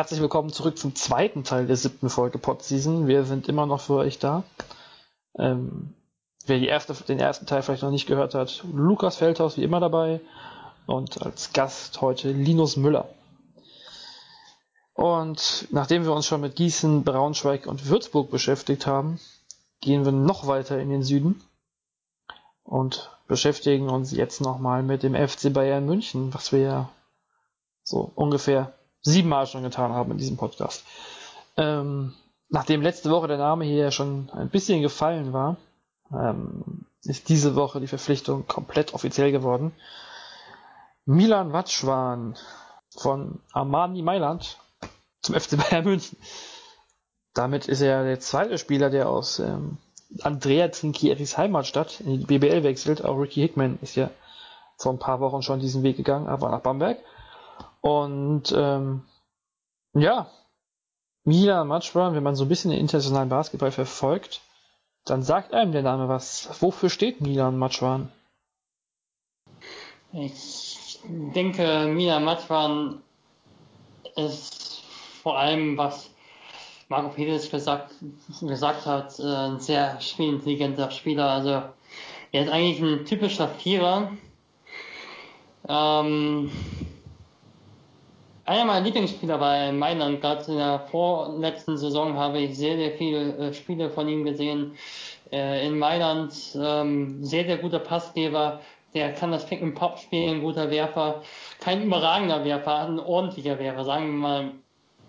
herzlich willkommen zurück zum zweiten Teil der siebten Folge Podseason. Wir sind immer noch für euch da. Ähm, wer erste, den ersten Teil vielleicht noch nicht gehört hat, Lukas Feldhaus wie immer dabei und als Gast heute Linus Müller. Und nachdem wir uns schon mit Gießen, Braunschweig und Würzburg beschäftigt haben, gehen wir noch weiter in den Süden und beschäftigen uns jetzt nochmal mit dem FC Bayern München, was wir ja so ungefähr siebenmal schon getan haben in diesem Podcast. Ähm, nachdem letzte Woche der Name hier schon ein bisschen gefallen war, ähm, ist diese Woche die Verpflichtung komplett offiziell geworden. Milan Watschwan von Armani Mailand zum FC Bayern München. Damit ist er der zweite Spieler, der aus ähm, Andrea Trinchieris Heimatstadt in die BBL wechselt. Auch Ricky Hickman ist ja vor ein paar Wochen schon diesen Weg gegangen, aber nach Bamberg. Und ähm, ja, Milan Matschwan, wenn man so ein bisschen den internationalen Basketball verfolgt, dann sagt einem der Name was. Wofür steht Milan Matschwan? Ich denke, Milan Matschwan ist vor allem, was Marco Peters gesagt, gesagt hat, äh, ein sehr spielintelligenter Spieler. Also er ist eigentlich ein typischer Vierer. Ähm, einer meiner Lieblingsspieler bei Mailand, gerade in der vorletzten Saison habe ich sehr, sehr viele äh, Spiele von ihm gesehen. Äh, in Mailand ähm, sehr, sehr guter Passgeber, der kann das Pick and Pop spielen, guter Werfer, kein überragender Werfer, ein ordentlicher Werfer, sagen wir mal.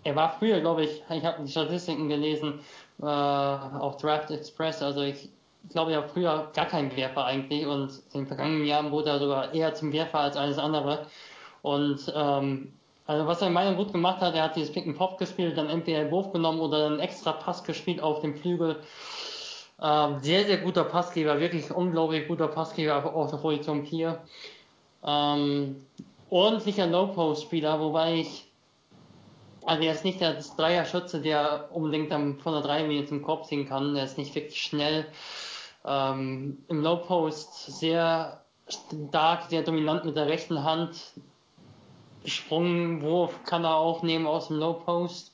Er war früher, glaube ich, ich habe die Statistiken gelesen äh, auf Draft Express, also ich glaube, er war früher gar kein Werfer eigentlich und in den vergangenen Jahren wurde er sogar eher zum Werfer als alles andere. Und ähm, also was er in Mailand gut gemacht hat, er hat dieses Pick and Pop gespielt, dann entweder den Wurf genommen oder einen extra Pass gespielt auf dem Flügel. Ähm, sehr, sehr guter Passgeber, wirklich unglaublich guter Passgeber auf der Position 4. Ähm, ordentlicher Low-Post-Spieler, wobei ich, also er ist nicht der Dreier-Schütze, der unbedingt dann von der Dreierlinie zum Korb ziehen kann. Er ist nicht wirklich schnell. Ähm, Im Low-Post sehr stark, sehr dominant mit der rechten Hand, Sprungwurf kann er auch nehmen aus dem Low Post.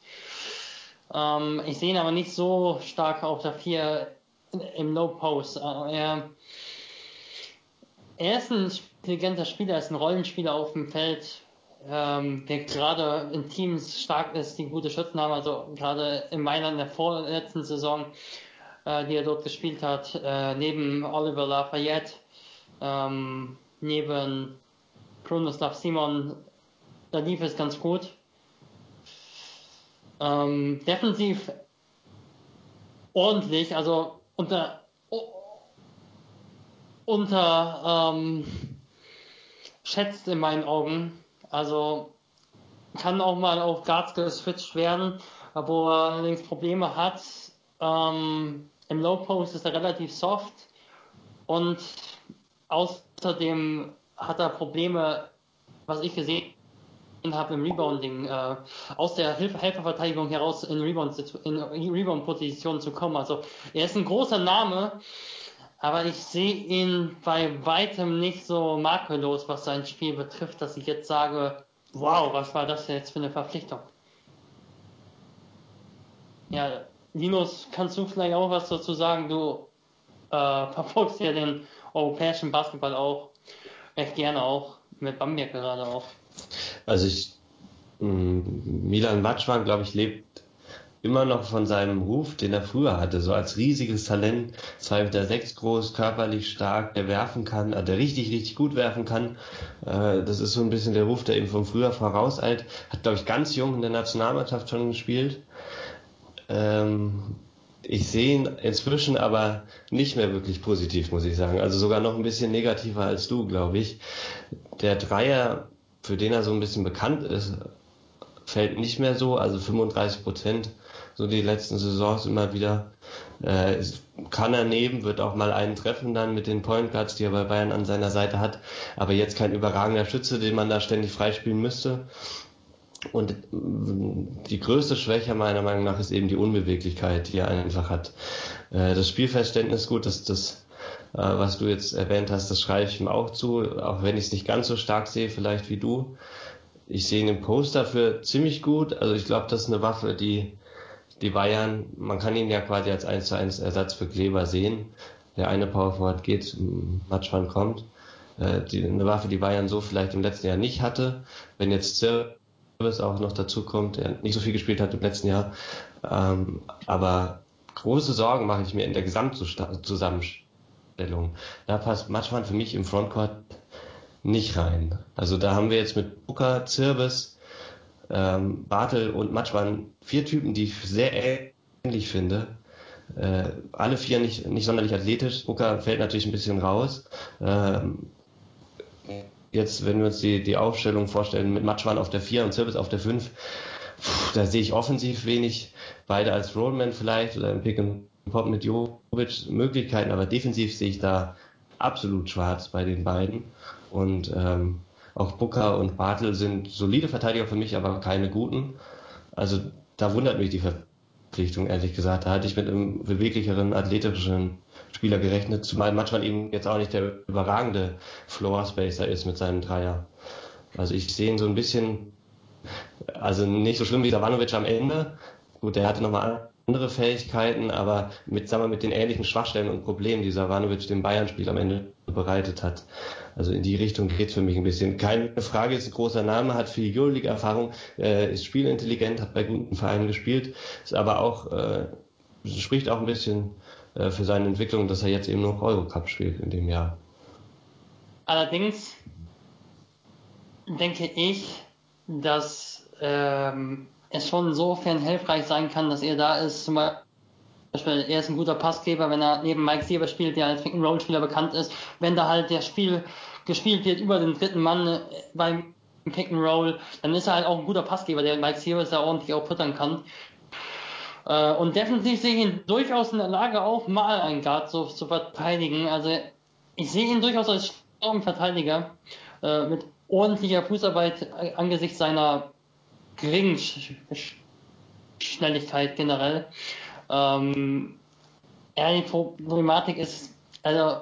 Ähm, ich sehe ihn aber nicht so stark auf der 4 im Low Post. Äh, er, er ist ein intelligenter Spieler, er ist ein Rollenspieler auf dem Feld, ähm, der gerade in Teams stark ist, die gute Schützen haben. Also gerade in Mailand in der vorletzten Saison, äh, die er dort gespielt hat, äh, neben Oliver Lafayette, ähm, neben Kronoslav Simon da lief es ganz gut. Ähm, defensiv ordentlich, also unter unter ähm, schätzt in meinen Augen. Also kann auch mal auf Guards geswitcht werden, wo er allerdings Probleme hat. Ähm, Im Low Post ist er relativ soft und außerdem hat er Probleme, was ich gesehen habe im Rebounding, äh, aus der Hilf Helferverteidigung heraus in Rebound-Position Rebound zu kommen. Also er ist ein großer Name, aber ich sehe ihn bei weitem nicht so makellos, was sein Spiel betrifft, dass ich jetzt sage, wow, was war das jetzt für eine Verpflichtung? Ja, Linus, kannst du vielleicht auch was dazu sagen? Du äh, verfolgst ja den europäischen Basketball auch recht gerne auch, mit Bamberg gerade auch. Also ich, mm, Milan Matschwan, glaube ich, lebt immer noch von seinem Ruf, den er früher hatte, so als riesiges Talent, zwei Meter sechs groß, körperlich stark, der werfen kann, der richtig, richtig gut werfen kann. Äh, das ist so ein bisschen der Ruf, der eben von früher vorauseilt. Hat, glaube ich, ganz jung in der Nationalmannschaft schon gespielt. Ähm, ich sehe ihn inzwischen aber nicht mehr wirklich positiv, muss ich sagen. Also sogar noch ein bisschen negativer als du, glaube ich. Der Dreier für den er so ein bisschen bekannt ist, fällt nicht mehr so. Also 35 Prozent, so die letzten Saisons immer wieder. Äh, kann er nehmen, wird auch mal einen treffen dann mit den Point Guards, die er bei Bayern an seiner Seite hat. Aber jetzt kein überragender Schütze, den man da ständig freispielen müsste. Und mm, die größte Schwäche meiner Meinung nach ist eben die Unbeweglichkeit, die er einfach hat. Äh, das Spielverständnis gut, das, das äh, was du jetzt erwähnt hast, das schreibe ich ihm auch zu, auch wenn ich es nicht ganz so stark sehe, vielleicht wie du. ich sehe ihn im Poster für ziemlich gut. Also ich glaube, das ist eine Waffe, die die Bayern, man kann ihn ja quasi als 1 zu 1 Ersatz für Kleber sehen. Der eine Power Forward geht, Matschmann kommt. Äh, die, eine Waffe, die Bayern so vielleicht im letzten Jahr nicht hatte. Wenn jetzt Service auch noch dazu kommt, der nicht so viel gespielt hat im letzten Jahr. Ähm, aber große Sorgen mache ich mir in der Gesamtzusammenstellung. Da passt Matschmann für mich im Frontcourt nicht rein. Also da haben wir jetzt mit Booker, Zirbis, ähm, Bartel und Matschmann vier Typen, die ich sehr ähnlich finde. Äh, alle vier nicht, nicht sonderlich athletisch. Booker fällt natürlich ein bisschen raus. Ähm, jetzt, wenn wir uns die, die Aufstellung vorstellen, mit Matschmann auf der 4 und Zirbis auf der 5, da sehe ich offensiv wenig. Beide als Rollman vielleicht oder im Pick and Pop mit Jovic Möglichkeiten, aber defensiv sehe ich da absolut schwarz bei den beiden. Und ähm, auch Booker und Bartel sind solide Verteidiger für mich, aber keine guten. Also da wundert mich die Verpflichtung, ehrlich gesagt. Da hatte ich mit einem beweglicheren, athletischeren Spieler gerechnet, zumal manchmal eben jetzt auch nicht der überragende Floor Spacer ist mit seinem Dreier. Also ich sehe ihn so ein bisschen, also nicht so schlimm wie Savanovic am Ende. Gut, der hatte nochmal andere Fähigkeiten, aber mit, sagen wir, mit den ähnlichen Schwachstellen und Problemen, die Savanovic dem Bayern-Spiel am Ende bereitet hat. Also in die Richtung geht's für mich ein bisschen. Keine Frage, ist ein großer Name, hat viel Euroleague-Erfahrung, äh, ist spielintelligent, hat bei guten Vereinen gespielt, ist aber auch, äh, spricht auch ein bisschen äh, für seine Entwicklung, dass er jetzt eben noch Eurocup spielt in dem Jahr. Allerdings denke ich, dass ähm, es schon insofern hilfreich sein kann, dass er da ist. Zum Beispiel, er ist ein guter Passgeber, wenn er neben Mike Sieber spielt, der als Pick-and-Roll-Spieler bekannt ist. Wenn da halt der Spiel gespielt wird über den dritten Mann äh, beim Pick-and-Roll, dann ist er halt auch ein guter Passgeber, der Mike Sieber da ordentlich auch puttern kann. Äh, und definitiv sehe ich ihn durchaus in der Lage, auch mal einen Guard so zu verteidigen. Also ich sehe ihn durchaus als starken Verteidiger äh, mit ordentlicher Fußarbeit angesichts seiner geringen Schnelligkeit generell. Ähm, ja, die Problematik ist, also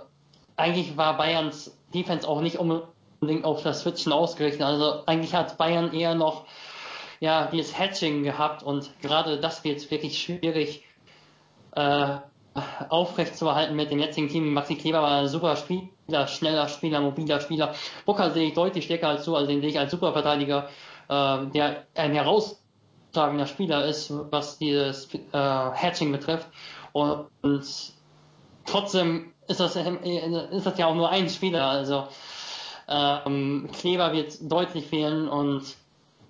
eigentlich war Bayerns Defense auch nicht unbedingt auf das Switchen ausgerichtet. Also eigentlich hat Bayern eher noch ja dieses Hatching gehabt und gerade das wird jetzt wirklich schwierig äh, aufrecht zu erhalten mit dem jetzigen Team. Maxi Kleber war ein super Spieler, schneller Spieler, mobiler Spieler. Booker sehe ich deutlich stärker als du, also den sehe ich als super Verteidiger äh, der ein herausragender Spieler ist, was dieses äh, Hatching betrifft. Und, trotzdem ist das, ist das ja auch nur ein Spieler. Also ähm, Kleber wird deutlich fehlen und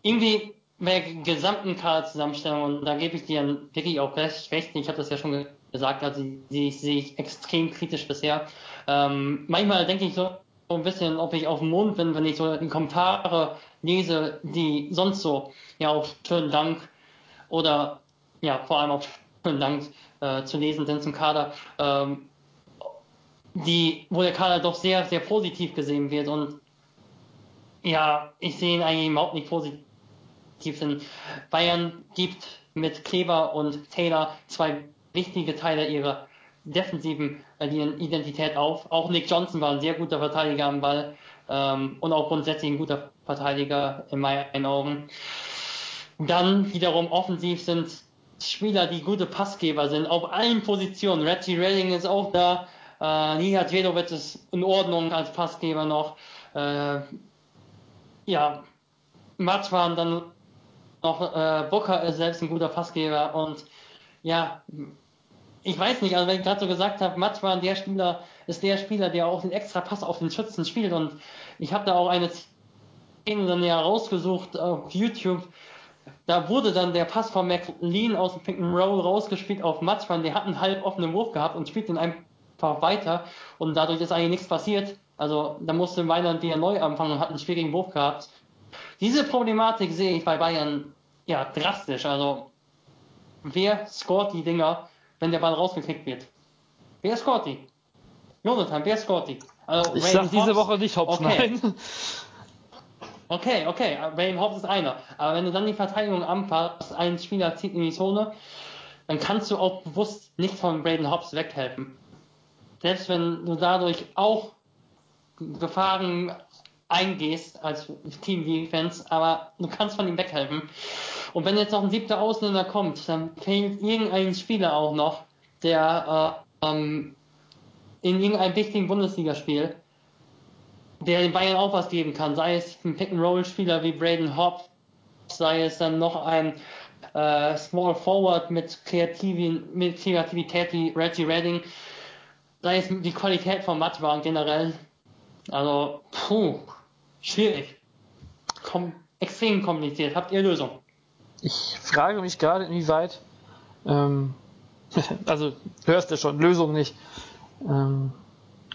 irgendwie bei der gesamten Kaderzusammenstellung, und da gebe ich dir wirklich auch recht, ich habe das ja schon gesagt, also die sehe ich extrem kritisch bisher. Ähm, manchmal denke ich so ein bisschen, ob ich auf dem Mond bin, wenn ich so die Kommentare lese, die sonst so, ja, auf schönen Dank oder ja, vor allem auf schönen Dank äh, zu lesen sind zum Kader, ähm, die, wo der Kader doch sehr, sehr positiv gesehen wird und ja, ich sehe ihn eigentlich überhaupt nicht positiv. Denn Bayern gibt mit Kleber und Taylor zwei wichtige Teile ihrer defensiven äh, Identität auf. Auch Nick Johnson war ein sehr guter Verteidiger am Ball ähm, und auch grundsätzlich ein guter Verteidiger in meinen Augen. Dann wiederum offensiv sind Spieler, die gute Passgeber sind, auf allen Positionen. Reggie Redding ist auch da. Äh, Nihat Vedovic ist in Ordnung als Passgeber noch. Äh, ja, Matschwan dann noch, äh, Booker ist selbst ein guter Passgeber und ja, ich weiß nicht, also wenn ich gerade so gesagt habe, Matschwan, der Spieler, ist der Spieler, der auch den extra Pass auf den Schützen spielt und ich habe da auch eine Szene dann ja rausgesucht auf YouTube. Da wurde dann der Pass von McLean aus dem Pick and Roll rausgespielt auf Matschwan, der hat einen halb offenen Wurf gehabt und spielt den einfach weiter und dadurch ist eigentlich nichts passiert. Also da musste Weiland wieder neu anfangen und hat einen schwierigen Wurf gehabt. Diese Problematik sehe ich bei Bayern ja drastisch. Also wer scoret die Dinger? Wenn der Ball rausgekickt wird. Wer scoret die? Jonathan, wer scoret die? Also, ich sag diese Woche nicht Hobbs, okay. nein. Okay, okay, Wayne Hobbs ist einer. Aber wenn du dann die Verteidigung anpasst, ein Spieler zieht in die Zone, dann kannst du auch bewusst nicht von Braden Hobbs weghelfen. Selbst wenn du dadurch auch Gefahren eingehst als Team Defense, aber du kannst von ihm weghelfen. Und wenn jetzt noch ein siebter Ausländer kommt, dann fehlt irgendein Spieler auch noch, der äh, ähm, in irgendeinem wichtigen Bundesligaspiel, der den Bayern auch was geben kann, sei es ein Pick-and-Roll-Spieler wie Braden Hobbs, sei es dann noch ein äh, Small Forward mit, Kreativ mit Kreativität wie Reggie Redding, sei es die Qualität von Matwa generell. Also, puh, schwierig. Kom extrem kompliziert. Habt ihr Lösung? Ich frage mich gerade, inwieweit, ähm, also hörst du schon, Lösung nicht. Ähm,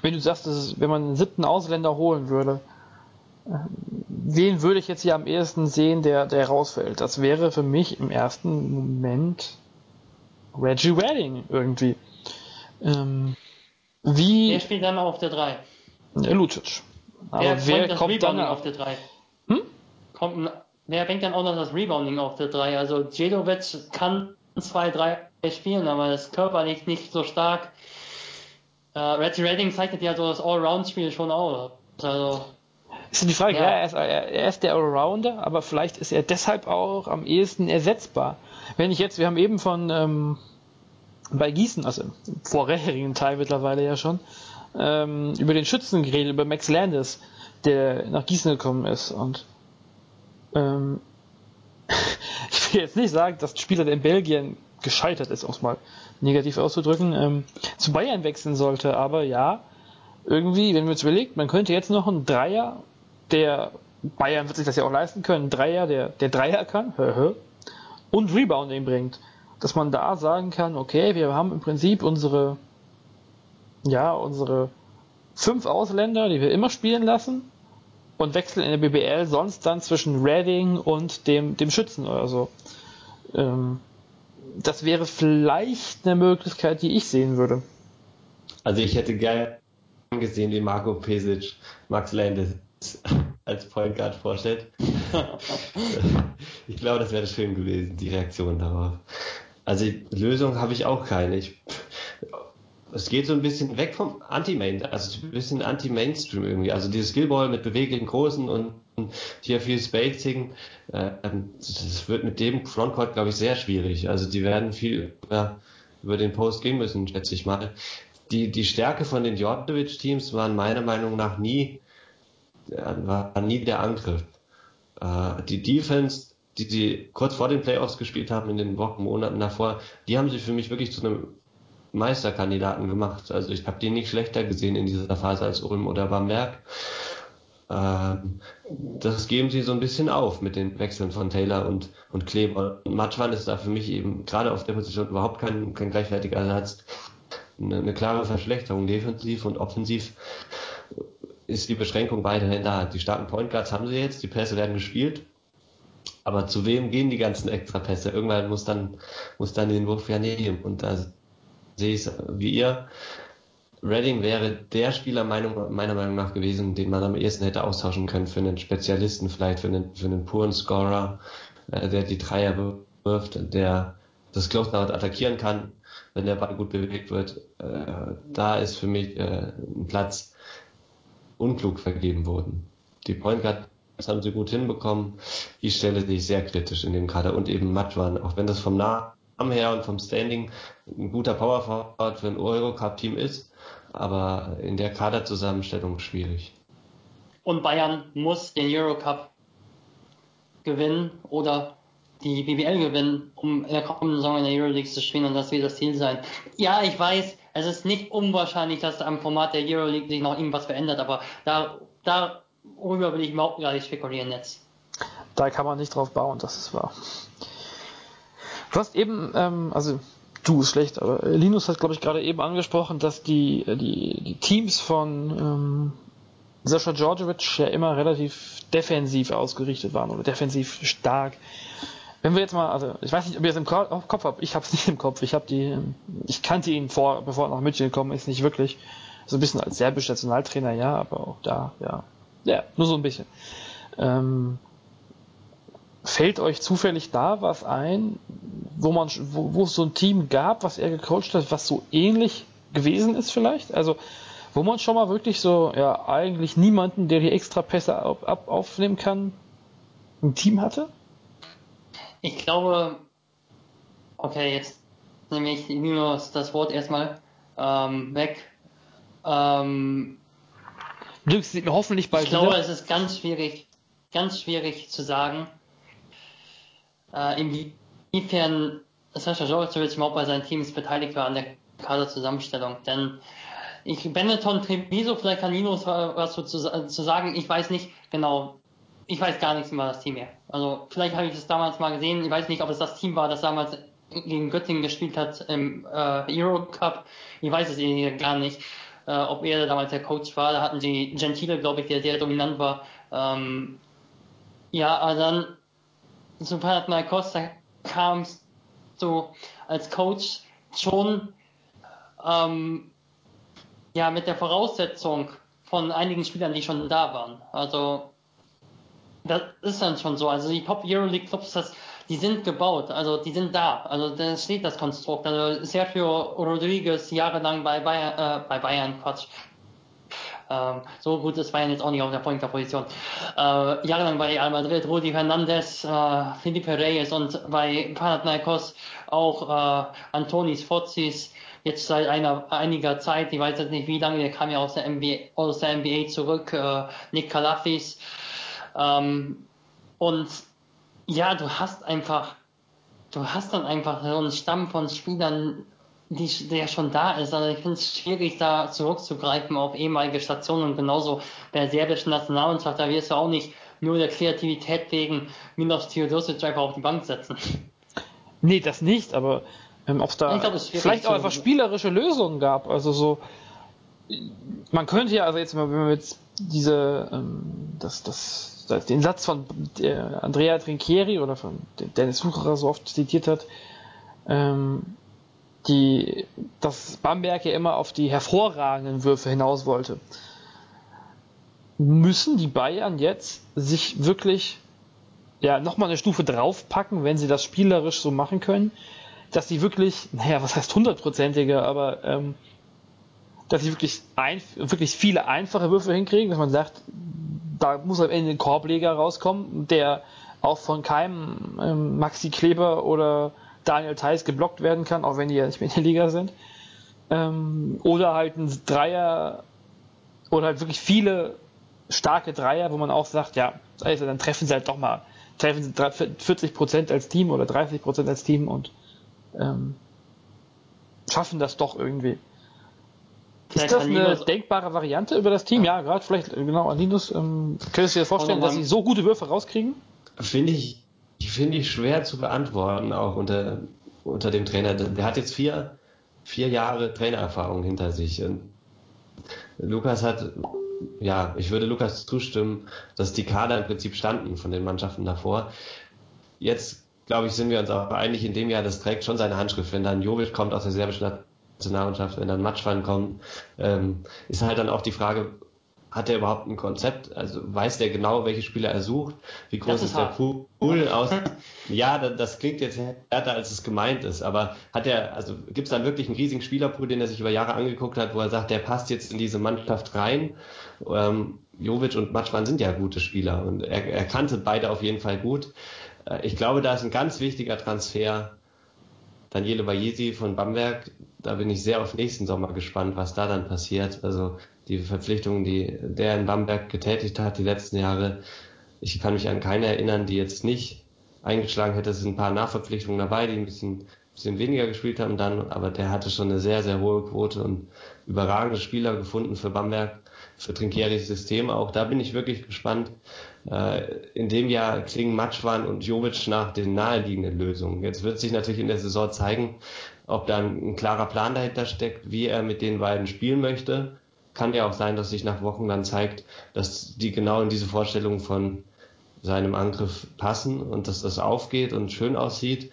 wenn du sagst, ist, wenn man einen siebten Ausländer holen würde, äh, wen würde ich jetzt hier am ehesten sehen, der, der rausfällt? Das wäre für mich im ersten Moment Reggie Redding irgendwie. Ähm, wie. Der spielt dann auf der 3. Der Lucic. Aber wer, wer kommt dann auf der 3? Hm? Kommt, wer bringt dann auch noch das Rebounding auf der 3? Also Jedovic kann 2, 3 spielen, aber das körperlich nicht so stark. Äh, Reggie Redding zeichnet ja so das Allround-Spiel schon aus. Also, ist die Frage, ja, ja er, ist, er, ist, der Allrounder, aber vielleicht ist er deshalb auch am ehesten ersetzbar. Wenn ich jetzt, wir haben eben von ähm, bei Gießen, also im vorherigen Teil mittlerweile ja schon, ähm, über den Schützen geredet, über Max Landis, der nach Gießen gekommen ist. Und ähm, ich will jetzt nicht sagen, dass ein Spieler, der in Belgien gescheitert ist, um es mal negativ auszudrücken, ähm, zu Bayern wechseln sollte. Aber ja, irgendwie, wenn man jetzt überlegt, man könnte jetzt noch einen Dreier, der Bayern wird sich das ja auch leisten können, einen Dreier, der, der Dreier kann, und Rebounding bringt. Dass man da sagen kann, okay, wir haben im Prinzip unsere, ja, unsere fünf Ausländer, die wir immer spielen lassen und wechseln in der BBL sonst dann zwischen Redding und dem, dem Schützen oder so. Ähm, das wäre vielleicht eine Möglichkeit, die ich sehen würde. Also ich hätte gerne gesehen, wie Marco Pesic Max Landis als Point Guard vorstellt. ich glaube, das wäre schön gewesen, die Reaktion darauf. Also Lösung habe ich auch keine. Ich, es geht so ein bisschen weg vom Anti-Main, also ein bisschen Anti-Mainstream irgendwie. Also dieses Skillball mit beweglichen Großen und hier viel Spacing, äh, das wird mit dem Frontcourt, glaube ich, sehr schwierig. Also die werden viel ja, über den Post gehen müssen, schätze ich mal. Die, die Stärke von den Djordjevic-Teams waren meiner Meinung nach nie, war nie der Angriff. Äh, die Defense, die sie kurz vor den Playoffs gespielt haben, in den Wochen, Monaten davor, die haben sie für mich wirklich zu einem Meisterkandidaten gemacht. Also ich habe die nicht schlechter gesehen in dieser Phase als Ulm oder Bamberg. Ähm, das geben sie so ein bisschen auf mit den Wechseln von Taylor und, und Kleber. Und Matschwan ist da für mich eben gerade auf der Position überhaupt kein, kein gleichwertiger Ersatz. Eine, eine klare Verschlechterung defensiv und offensiv ist die Beschränkung weiterhin da. Die starken Point Guards haben sie jetzt, die Pässe werden gespielt. Aber zu wem gehen die ganzen Extrapässe? Irgendwann muss dann, muss dann den Wurf ja nehmen. Und da sehe ich es wie ihr. Redding wäre der Spieler Meinung, meiner Meinung nach gewesen, den man am ehesten hätte austauschen können für einen Spezialisten, vielleicht für einen, für einen puren Scorer, äh, der die Dreier wirft, der das Closeout attackieren kann, wenn der Ball gut bewegt wird. Äh, da ist für mich äh, ein Platz unklug vergeben worden. Die Point Guard das haben sie gut hinbekommen. Die Stelle sehe ich sehr kritisch in dem Kader und eben Matwan, auch wenn das vom Namen her und vom Standing ein guter Power Forward für ein Eurocup-Team ist, aber in der Kaderzusammenstellung schwierig. Und Bayern muss den Eurocup gewinnen oder die BBL gewinnen, um in der kommenden Saison in der Euroleague zu spielen und das wird das Ziel sein. Ja, ich weiß, es ist nicht unwahrscheinlich, dass am Format der Euroleague sich noch irgendwas verändert, aber da, darüber will ich überhaupt gar nicht spekulieren jetzt. Da kann man nicht drauf bauen, das ist wahr. Du hast eben, ähm, also du ist schlecht, aber Linus hat, glaube ich, gerade eben angesprochen, dass die, äh, die, die Teams von ähm, Sascha Djordjevic ja immer relativ defensiv ausgerichtet waren oder defensiv stark. Wenn wir jetzt mal, also ich weiß nicht, ob ihr es im Kopf habt, ich habe es nicht im Kopf. Ich habe die, ich kannte ihn vor, bevor er nach München gekommen ist, nicht wirklich. So ein bisschen als serbischer Nationaltrainer, ja, aber auch da, ja, ja, nur so ein bisschen. Ähm, Fällt euch zufällig da was ein, wo man, wo, wo es so ein Team gab, was er gecoacht hat, was so ähnlich gewesen ist vielleicht? Also wo man schon mal wirklich so, ja, eigentlich niemanden, der die extra Pässe auf, ab, aufnehmen kann, im Team hatte? Ich glaube, okay, jetzt nehme ich nur das Wort erstmal ähm, weg. Ähm, Glück sieht mir hoffentlich bald Ich glaube, wieder. es ist ganz schwierig, ganz schwierig zu sagen, äh, inwiefern Sascha Djordjevic überhaupt bei seinen Teams beteiligt war an der Kaderzusammenstellung. Denn ich, Benetton Treviso, vielleicht kann Linus was zu, zu sagen, ich weiß nicht genau, ich weiß gar nichts über das Team mehr. Also vielleicht habe ich es damals mal gesehen, ich weiß nicht, ob es das Team war, das damals gegen Göttingen gespielt hat im äh, Euro Cup. Ich weiß es gar nicht, äh, ob er damals der Coach war. Da hatten sie Gentile, glaube ich, der sehr dominant war. Ähm, ja, aber dann zu Panathinaikos, da kam es so als Coach schon ähm, ja mit der Voraussetzung von einigen Spielern, die schon da waren. Also das ist dann schon so. Also die Top Euroleague Clubs, das, die sind gebaut, also die sind da. Also da steht das Konstrukt. Also Sergio Rodriguez jahrelang bei Bayern, äh, bei Bayern, Quatsch. Ähm, so gut ist Bayern jetzt auch nicht auf der Pointer-Position. Äh, jahrelang bei Real Madrid, Rudi Fernandes, äh, Felipe Reyes und bei Panathinaikos auch äh, Antonis Fozis jetzt seit einer, einiger Zeit, ich weiß jetzt nicht wie lange, der kam ja aus der NBA, aus der NBA zurück, äh, Nick Kalafis. Ähm, und ja, du hast einfach, du hast dann einfach so einen Stamm von Spielern, die, der schon da ist. Also ich finde es schwierig, da zurückzugreifen auf ehemalige Stationen und genauso bei der serbischen Nationalmannschaft, da wirst du auch nicht nur der Kreativität wegen Milos Theodosic einfach auf die Bank setzen. Nee, das nicht, aber ähm, ob da glaub, vielleicht auch einfach spielerische Lösungen gab. Also so, man könnte ja, also jetzt mal, wenn wir jetzt diese, ähm, das, das, das, den Satz von der Andrea Trinchieri oder von Dennis Sucherer so oft zitiert hat, ähm, die, dass Bamberg ja immer auf die hervorragenden Würfe hinaus wollte. Müssen die Bayern jetzt sich wirklich ja, nochmal eine Stufe draufpacken, wenn sie das spielerisch so machen können, dass sie wirklich, naja, was heißt hundertprozentige, aber ähm, dass sie wirklich, ein, wirklich viele einfache Würfe hinkriegen, dass man sagt, da muss am Ende ein Korbleger rauskommen, der auch von keinem ähm, Maxi Kleber oder Daniel Theiss geblockt werden kann, auch wenn die ja nicht mehr in der Liga sind. Ähm, oder halt ein Dreier oder halt wirklich viele starke Dreier, wo man auch sagt, ja, also dann treffen sie halt doch mal treffen sie 40 Prozent als Team oder 30 Prozent als Team und ähm, schaffen das doch irgendwie. Ist das eine denkbare Variante über das Team? Ja, gerade vielleicht, genau, Aninus, ähm, könntest du dir vorstellen, dass sie so gute Würfe rauskriegen? Finde ich, finde ich schwer zu beantworten, auch unter, unter dem Trainer. Der hat jetzt vier, vier Jahre Trainererfahrung hinter sich. Und Lukas hat ja, ich würde Lukas zustimmen, dass die Kader im Prinzip standen von den Mannschaften davor. Jetzt, glaube ich, sind wir uns auch einig in dem Jahr, das trägt schon seine Handschrift. Wenn dann Jovic kommt aus der serbischen Nationalmannschaft, wenn dann Matschwan kommt, ähm, ist halt dann auch die Frage, hat er überhaupt ein Konzept? Also weiß der genau, welche Spieler er sucht? Wie groß ist, ist der Pool aus? ja, das klingt jetzt härter, als es gemeint ist, aber hat er, also gibt es dann wirklich einen riesigen Spielerpool, den er sich über Jahre angeguckt hat, wo er sagt, der passt jetzt in diese Mannschaft rein? Ähm, Jovic und Matschmann sind ja gute Spieler und er, er kannte beide auf jeden Fall gut. Äh, ich glaube, da ist ein ganz wichtiger Transfer Daniele Bayesi von Bamberg. Da bin ich sehr auf nächsten Sommer gespannt, was da dann passiert. Also die Verpflichtungen, die der in Bamberg getätigt hat die letzten Jahre. Ich kann mich an keine erinnern, die jetzt nicht eingeschlagen hätte. Es sind ein paar Nachverpflichtungen dabei, die ein bisschen, bisschen weniger gespielt haben dann, aber der hatte schon eine sehr, sehr hohe Quote und überragende Spieler gefunden für Bamberg, für Trinkieris System auch. Da bin ich wirklich gespannt. Äh, in dem Jahr klingen Matschwan und Jovic nach den naheliegenden Lösungen. Jetzt wird sich natürlich in der Saison zeigen, ob da ein klarer Plan dahinter steckt, wie er mit den beiden spielen möchte kann ja auch sein, dass sich nach Wochen dann zeigt, dass die genau in diese Vorstellung von seinem Angriff passen und dass das aufgeht und schön aussieht.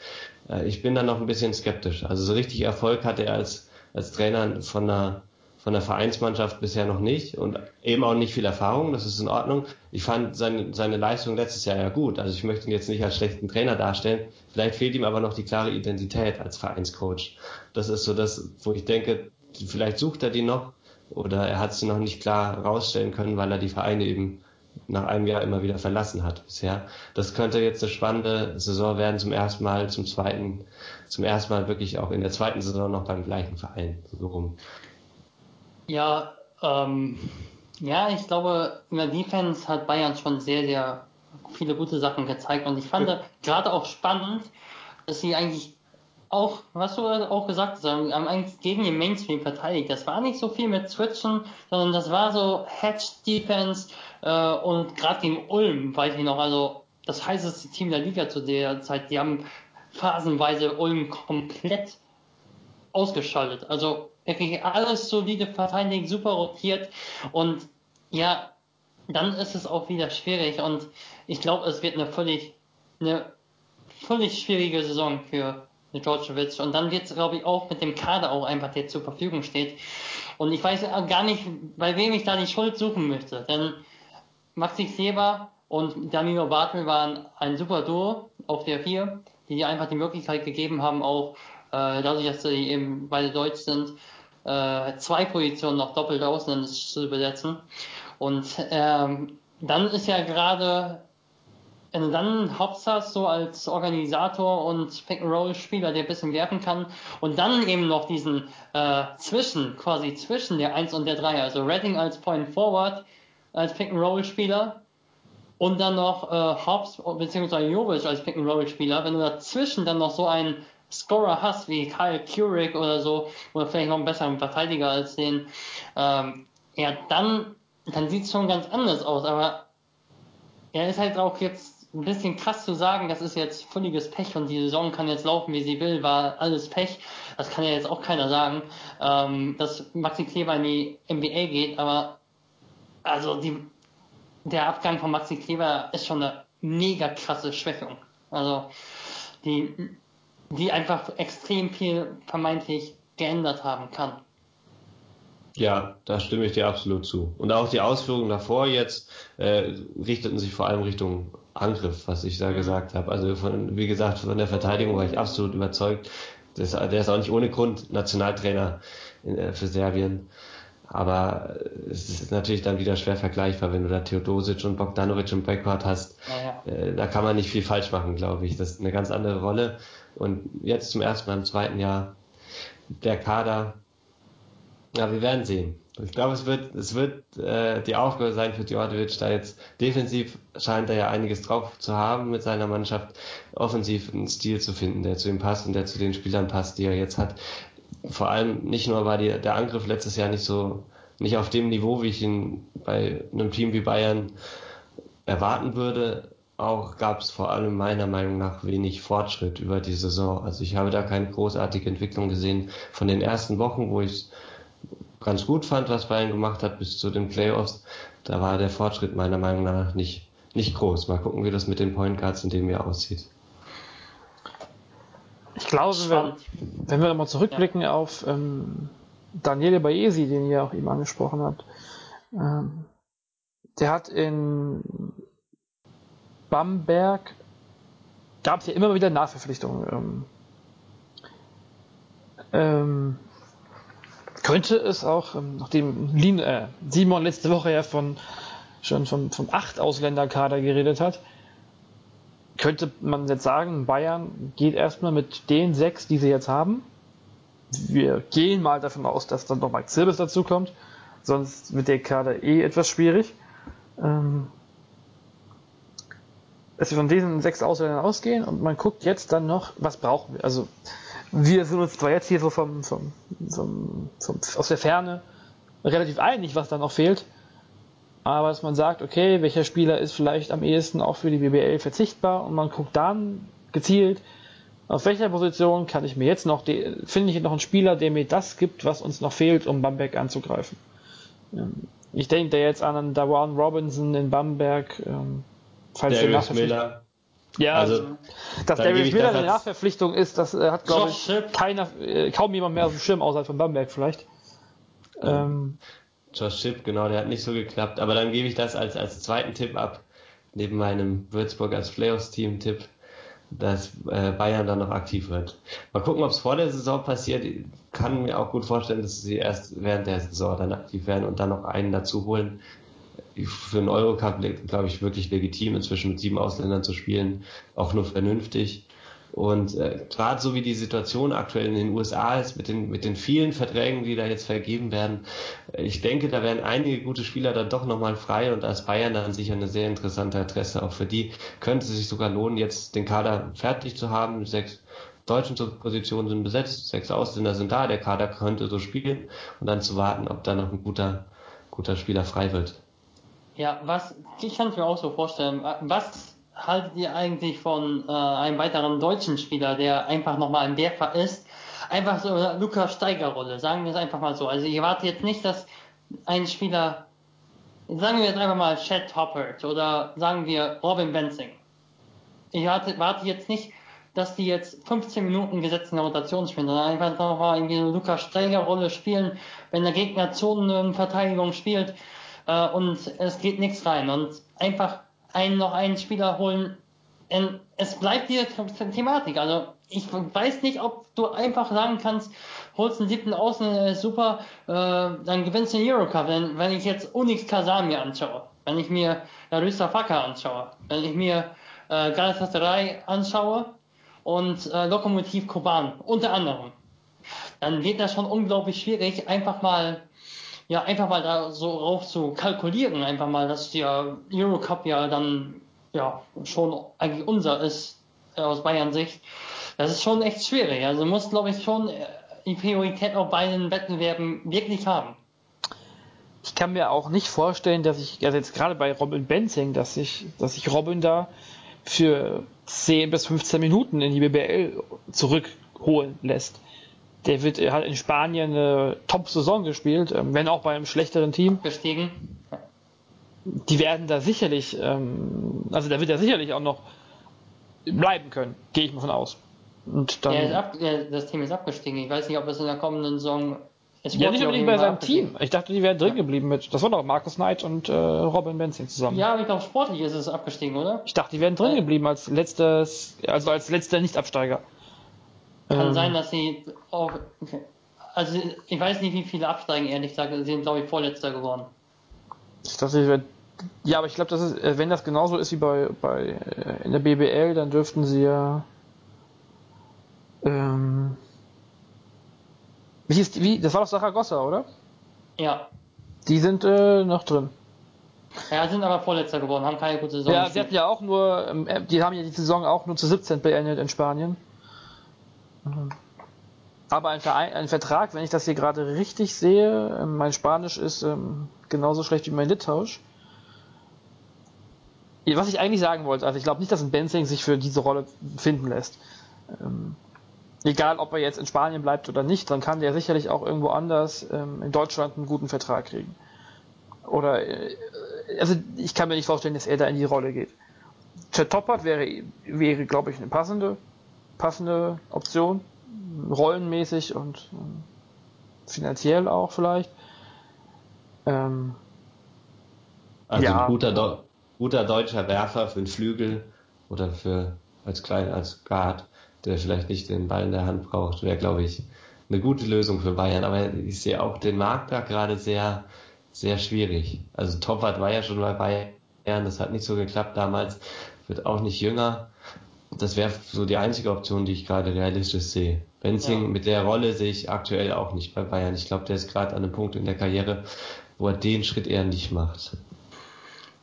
Äh, ich bin da noch ein bisschen skeptisch. Also so richtig Erfolg hatte er als, als Trainer von einer, von der Vereinsmannschaft bisher noch nicht und eben auch nicht viel Erfahrung. Das ist in Ordnung. Ich fand seine, seine Leistung letztes Jahr ja gut. Also ich möchte ihn jetzt nicht als schlechten Trainer darstellen. Vielleicht fehlt ihm aber noch die klare Identität als Vereinscoach. Das ist so das, wo ich denke, vielleicht sucht er die noch oder er hat sie noch nicht klar rausstellen können, weil er die Vereine eben nach einem Jahr immer wieder verlassen hat bisher. Das könnte jetzt eine spannende Saison werden zum ersten Mal, zum zweiten, zum ersten Mal wirklich auch in der zweiten Saison noch beim gleichen Verein. So rum. Ja, ähm, ja, ich glaube, in der Defense hat Bayern schon sehr, sehr viele gute Sachen gezeigt und ich fand ja. gerade auch spannend, dass sie eigentlich auch, was du auch gesagt hast, haben eigentlich gegen den Mainstream verteidigt. Das war nicht so viel mit Switchen, sondern das war so Hedge Defense äh, und gerade gegen Ulm, weiß ich noch, also das heißeste Team der Liga zu der Zeit, die haben phasenweise Ulm komplett ausgeschaltet. Also wirklich alles solide verteidigt, super rotiert und ja, dann ist es auch wieder schwierig und ich glaube, es wird eine völlig, eine völlig schwierige Saison für Djordjevic. Und dann wird es, glaube ich, auch mit dem Kader auch einfach, der zur Verfügung steht. Und ich weiß gar nicht, bei wem ich da die Schuld suchen möchte. Denn Maxi Kleber und Danilo Bartel waren ein super Duo auf der 4, die einfach die Möglichkeit gegeben haben, auch äh, dadurch, dass sie eben beide Deutsch sind, äh, zwei Positionen noch doppelt ausländisch zu besetzen. Und ähm, dann ist ja gerade wenn dann Hauptsaß so als Organisator und Pick-and-Roll-Spieler, der ein bisschen werfen kann. Und dann eben noch diesen äh, zwischen, quasi zwischen der 1 und der 3, also Redding als Point Forward, als Pick-and-Roll-Spieler. Und dann noch äh, Hobbs bzw. Jovic als Pick-and-Roll-Spieler, wenn du dazwischen dann noch so einen Scorer hast wie Kyle Curick oder so, oder vielleicht noch einen besseren Verteidiger als den, ähm, ja, dann, dann sieht es schon ganz anders aus, aber er ist halt auch jetzt ein bisschen krass zu sagen, das ist jetzt völliges Pech und die Saison kann jetzt laufen, wie sie will, war alles Pech. Das kann ja jetzt auch keiner sagen, ähm, dass Maxi Kleber in die NBA geht, aber also die, der Abgang von Maxi Kleber ist schon eine mega krasse Schwächung. Also die, die einfach extrem viel vermeintlich geändert haben kann. Ja, da stimme ich dir absolut zu. Und auch die Ausführungen davor jetzt äh, richteten sich vor allem Richtung Angriff, was ich da gesagt habe. Also von, wie gesagt, von der Verteidigung war ich absolut überzeugt. Das, der ist auch nicht ohne Grund Nationaltrainer in, äh, für Serbien. Aber es ist natürlich dann wieder schwer vergleichbar, wenn du da Theodosic und Bogdanovic im Backcourt hast. Ja, ja. Äh, da kann man nicht viel falsch machen, glaube ich. Das ist eine ganz andere Rolle. Und jetzt zum ersten Mal im zweiten Jahr der Kader. Ja, wir werden sehen. Ich glaube, es wird, es wird äh, die Aufgabe sein für Djordjevic, da jetzt defensiv scheint er ja einiges drauf zu haben mit seiner Mannschaft, offensiv einen Stil zu finden, der zu ihm passt und der zu den Spielern passt, die er jetzt hat. Vor allem nicht nur war die, der Angriff letztes Jahr nicht so, nicht auf dem Niveau, wie ich ihn bei einem Team wie Bayern erwarten würde, auch gab es vor allem meiner Meinung nach wenig Fortschritt über die Saison. Also ich habe da keine großartige Entwicklung gesehen von den ersten Wochen, wo ich ganz gut fand, was Bayern gemacht hat bis zu den Playoffs. Da war der Fortschritt meiner Meinung nach nicht, nicht groß. Mal gucken, wie das mit den Point Guards in dem Jahr aussieht. Ich glaube, wenn, wenn wir nochmal zurückblicken ja. auf ähm, Daniele Baesi, den ihr auch eben angesprochen habt, ähm, der hat in Bamberg gab es ja immer wieder Nachverpflichtungen. Ähm, ähm, könnte es auch, ähm, nachdem Lin, äh, Simon letzte Woche ja von schon vom, vom acht Ausländerkader geredet hat, könnte man jetzt sagen, Bayern geht erstmal mit den sechs, die sie jetzt haben. Wir gehen mal davon aus, dass dann noch Mike Zirbis dazu kommt. Sonst wird der Kader eh etwas schwierig. Ähm, dass wir von diesen sechs Ausländern ausgehen und man guckt jetzt dann noch, was brauchen wir. Also wir sind uns zwar jetzt hier so vom, vom, vom, vom, aus der Ferne relativ einig, was da noch fehlt, aber dass man sagt, okay, welcher Spieler ist vielleicht am ehesten auch für die BBL verzichtbar und man guckt dann gezielt, auf welcher Position kann ich mir jetzt noch, finde ich noch einen Spieler, der mir das gibt, was uns noch fehlt, um Bamberg anzugreifen. Ähm, ich denke da jetzt an Dawan Robinson in Bamberg, ähm, falls Darius Miller. Ja, also, dass Darius Miller eine Nachverpflichtung ist, das äh, hat, glaube ich, keiner, äh, kaum jemand mehr auf dem Schirm, außer von Bamberg vielleicht. Ähm, Josh Chip, genau, der hat nicht so geklappt. Aber dann gebe ich das als, als zweiten Tipp ab, neben meinem Würzburg als Playoffs-Team-Tipp. dass äh, Bayern dann noch aktiv wird. Mal gucken, ob es vor der Saison passiert. Ich kann mir auch gut vorstellen, dass sie erst während der Saison dann aktiv werden und dann noch einen dazu holen. Für einen Eurocup, glaube ich, wirklich legitim, inzwischen mit sieben Ausländern zu spielen, auch nur vernünftig. Und äh, gerade so wie die Situation aktuell in den USA ist, mit den, mit den vielen Verträgen, die da jetzt vergeben werden, äh, ich denke, da werden einige gute Spieler dann doch nochmal frei und als Bayern dann sicher eine sehr interessante Adresse. Auch für die könnte es sich sogar lohnen, jetzt den Kader fertig zu haben. Sechs deutschen Positionen sind besetzt, sechs Ausländer sind da, der Kader könnte so spielen und dann zu warten, ob da noch ein guter, guter Spieler frei wird. Ja, was, ich kann es mir auch so vorstellen, was haltet ihr eigentlich von äh, einem weiteren deutschen Spieler, der einfach nochmal ein Werfer ist? Einfach so eine Lukas Steiger-Rolle, sagen wir es einfach mal so. Also ich erwarte jetzt nicht, dass ein Spieler, sagen wir jetzt einfach mal Chad Hoppert oder sagen wir Robin Benzing. Ich warte, warte jetzt nicht, dass die jetzt 15 Minuten gesetzt in der Rotation spielen, sondern einfach nochmal irgendwie eine Lukas Steiger-Rolle spielen, wenn der Gegner Zonenverteidigung spielt äh, und es geht nichts rein und einfach einen, noch einen Spieler holen. Es bleibt diese Thematik. Also ich weiß nicht, ob du einfach sagen kannst, holst einen siebten Außen, äh, super, äh, dann gewinnst du den Eurocup. Wenn, wenn ich jetzt Unix Kazan mir anschaue, wenn ich mir Larissa Faka anschaue, wenn ich mir äh, Galatasaray anschaue und äh, Lokomotiv Koban unter anderem, dann wird das schon unglaublich schwierig, einfach mal ja, einfach mal da so rauf zu kalkulieren, einfach mal, dass der Eurocup ja dann ja schon eigentlich unser ist äh, aus Bayern Sicht. Das ist schon echt schwierig. Also muss, glaube ich, schon äh, die Priorität auf beiden Wettbewerben wirklich haben. Ich kann mir auch nicht vorstellen, dass ich, also jetzt gerade bei Robin Benzing, dass ich, dass sich Robin da für 10 bis 15 Minuten in die BBL zurückholen lässt der wird hat in Spanien eine Top-Saison gespielt, ähm, wenn auch bei einem schlechteren Team. Gestiegen. Die werden da sicherlich, ähm, also da wird er sicherlich auch noch bleiben können, gehe ich mal von aus. Und dann, ab, das Team ist abgestiegen. Ich weiß nicht, ob es in der kommenden Saison. Ja, nicht unbedingt bei seinem Team. Ich dachte, die wären drin geblieben mit. Das war doch Markus Knight und äh, Robin Benzing zusammen. Ja, aber ich glaube, sportlich ist es abgestiegen, oder? Ich dachte, die wären drin geblieben als letztes, also als letzter Nicht-Absteiger. Kann ähm, sein, dass sie auch. Okay. Also ich weiß nicht, wie viele absteigen, ehrlich gesagt. Sie sind, glaube ich, Vorletzter geworden. Ich dachte, ja, aber ich glaube, das ist, äh, wenn das genauso ist wie bei, bei äh, in der BBL, dann dürften sie ja. Ähm, wie hieß wie? Das war doch Saragossa, oder? Ja. Die sind äh, noch drin. Ja, sind aber Vorletzter geworden, haben keine gute Saison. Ja, sie hatten ja auch nur, ähm, äh, die haben ja die Saison auch nur zu 17 beendet in Spanien. Aber ein, Verein, ein, Vertrag, wenn ich das hier gerade richtig sehe, ähm, mein Spanisch ist ähm, genauso schlecht wie mein Litauisch. Was ich eigentlich sagen wollte, also ich glaube nicht, dass ein Benzing sich für diese Rolle finden lässt. Ähm, egal, ob er jetzt in Spanien bleibt oder nicht, dann kann der sicherlich auch irgendwo anders ähm, in Deutschland einen guten Vertrag kriegen. Oder, äh, also ich kann mir nicht vorstellen, dass er da in die Rolle geht. Chet Toppert wäre, wäre glaube ich, eine passende passende Option, rollenmäßig und finanziell auch vielleicht. Ähm, also ja. ein guter, guter deutscher Werfer für den Flügel oder für als klein als Guard, der vielleicht nicht den Ball in der Hand braucht, wäre glaube ich eine gute Lösung für Bayern. Aber ich sehe auch den Markt da gerade sehr sehr schwierig. Also Topwart war ja schon bei Bayern, das hat nicht so geklappt damals, wird auch nicht jünger das wäre so die einzige Option, die ich gerade realistisch sehe. Benzing ja. mit der Rolle sehe ich aktuell auch nicht bei Bayern. Ich glaube, der ist gerade an einem Punkt in der Karriere, wo er den Schritt eher nicht macht.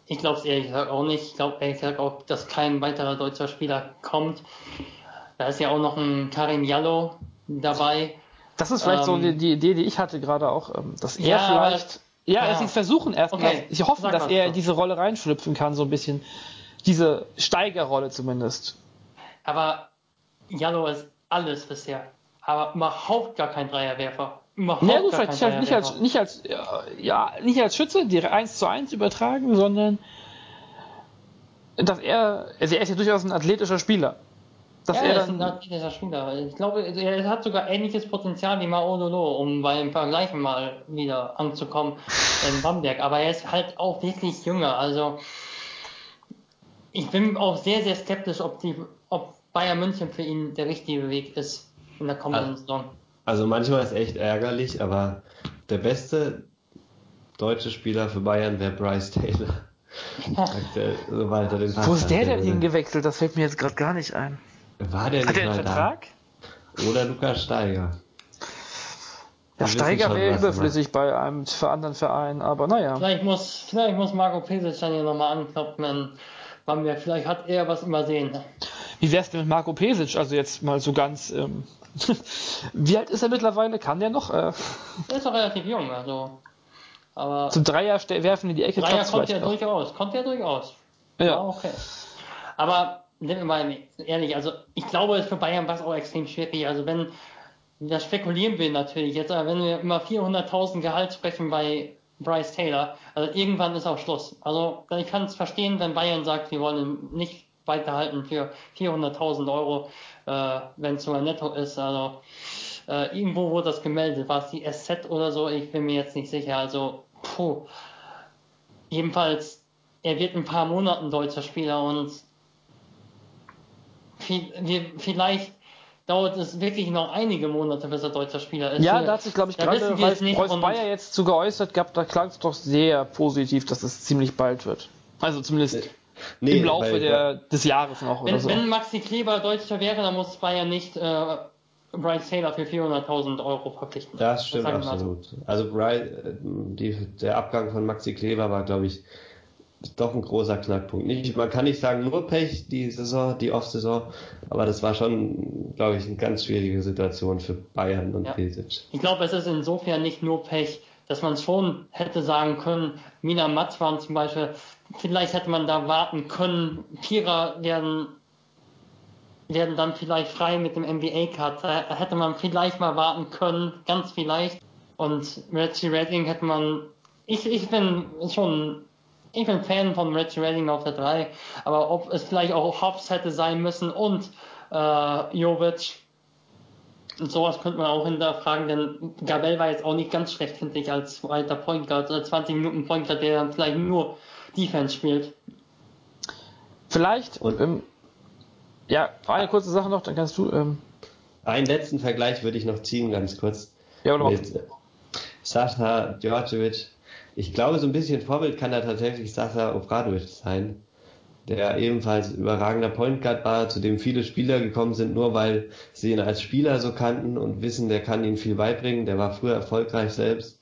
Ich glaube es ehrlich gesagt auch nicht. Ich glaube ehrlich gesagt auch, dass kein weiterer deutscher Spieler kommt. Da ist ja auch noch ein Karim Jallo dabei. Das ist vielleicht ähm, so die, die, Idee, die ich hatte gerade auch, ähm, dass er ja, vielleicht, ja, ja. sie versuchen erstmal, okay. ich hoffe, dass er in diese Rolle reinschlüpfen kann, so ein bisschen. Diese Steigerrolle zumindest. Aber Jallo ist alles bisher. Aber überhaupt gar kein Dreierwerfer. Überhaupt ja, gut, vielleicht halt nicht als, nicht als, ja, nicht als Schütze, die 1 zu 1 übertragen, sondern dass er, also er ist ja durchaus ein athletischer Spieler. Dass ja, er, er ist ein athletischer Spieler. Ich glaube, er hat sogar ähnliches Potenzial wie Maololo, um beim Vergleichen mal wieder anzukommen in Bamberg. Aber er ist halt auch wirklich jünger. Also ich bin auch sehr, sehr skeptisch, ob die ob Bayern München für ihn der richtige Weg ist in der kommenden also, Saison. Also manchmal ist echt ärgerlich, aber der beste deutsche Spieler für Bayern wäre Bryce Taylor. Sobald er den Wo ist der denn hingewechselt? Das fällt mir jetzt gerade gar nicht ein. War der Hat der einen Vertrag? Da? Oder Lukas Steiger. Ja, Steiger wäre überflüssig bei einem für anderen Verein, aber naja. Vielleicht muss, vielleicht muss Marco Pesic dann hier nochmal anklopfen, wann wir, vielleicht hat er was übersehen. Wie wär's denn mit Marco Pesic? Also jetzt mal so ganz, ähm, wie alt ist er mittlerweile? Kann der noch? Äh, er ist doch relativ jung, also. Aber Zum Dreier werfen in die Ecke. Dreier konnte er durchaus, konnte er durchaus. Ja. War okay. Aber, nehmen wir mal ehrlich, also ich glaube, für Bayern war es auch extrem schwierig. Also wenn, das spekulieren wir natürlich jetzt, aber wenn wir immer 400.000 Gehalt sprechen bei Bryce Taylor, also irgendwann ist auch Schluss. Also ich kann es verstehen, wenn Bayern sagt, wir wollen nicht weiterhalten für 400.000 Euro, äh, wenn es sogar netto ist. Also äh, irgendwo wurde das gemeldet, war es die SZ oder so, ich bin mir jetzt nicht sicher. Also, puh. Jedenfalls, er wird ein paar Monaten deutscher Spieler und vielleicht dauert es wirklich noch einige Monate, bis er deutscher Spieler ist. Ja, da hat sich, glaube ich, gerade Ralf Preuß Bayer jetzt zu geäußert gehabt, da klang es doch sehr positiv, dass es ziemlich bald wird. Also zumindest nee, im Laufe der, des Jahres noch wenn, oder so. Wenn Maxi Kleber Deutscher wäre, dann muss Bayern nicht äh, Bryce Taylor für 400.000 Euro verpflichten. Das stimmt das absolut. Also Bryce, die, der Abgang von Maxi Kleber war, glaube ich, doch ein großer Knackpunkt. Nicht, man kann nicht sagen nur Pech, die Saison, die Off-Saison, aber das war schon, glaube ich, eine ganz schwierige Situation für Bayern und ja. Pesic. Ich glaube, es ist insofern nicht nur Pech, dass man schon hätte sagen können, Mina Matzwan zum Beispiel, vielleicht hätte man da warten können, Vierer werden werden dann vielleicht frei mit dem NBA-Cut. Da hätte man vielleicht mal warten können, ganz vielleicht. Und Reggie Redding hätte man, ich, ich bin schon ich bin Fan von Reggie Redding auf der 3, aber ob es vielleicht auch Hobbs hätte sein müssen und äh, Jovic, sowas könnte man auch hinterfragen, denn Gabel war jetzt auch nicht ganz schlecht, finde ich, als zweiter Point Guard, oder 20 Minuten Point Guard, der dann vielleicht nur Defense spielt. Vielleicht, und, ähm, ja, eine kurze Sache noch, dann kannst du, ähm, einen letzten Vergleich würde ich noch ziehen, ganz kurz. Ja, oder mit Sascha Djordjevic ich glaube, so ein bisschen Vorbild kann da tatsächlich Sasa Obradovic sein, der ebenfalls überragender Point Guard war, zu dem viele Spieler gekommen sind, nur weil sie ihn als Spieler so kannten und wissen, der kann ihnen viel beibringen. Der war früher erfolgreich selbst,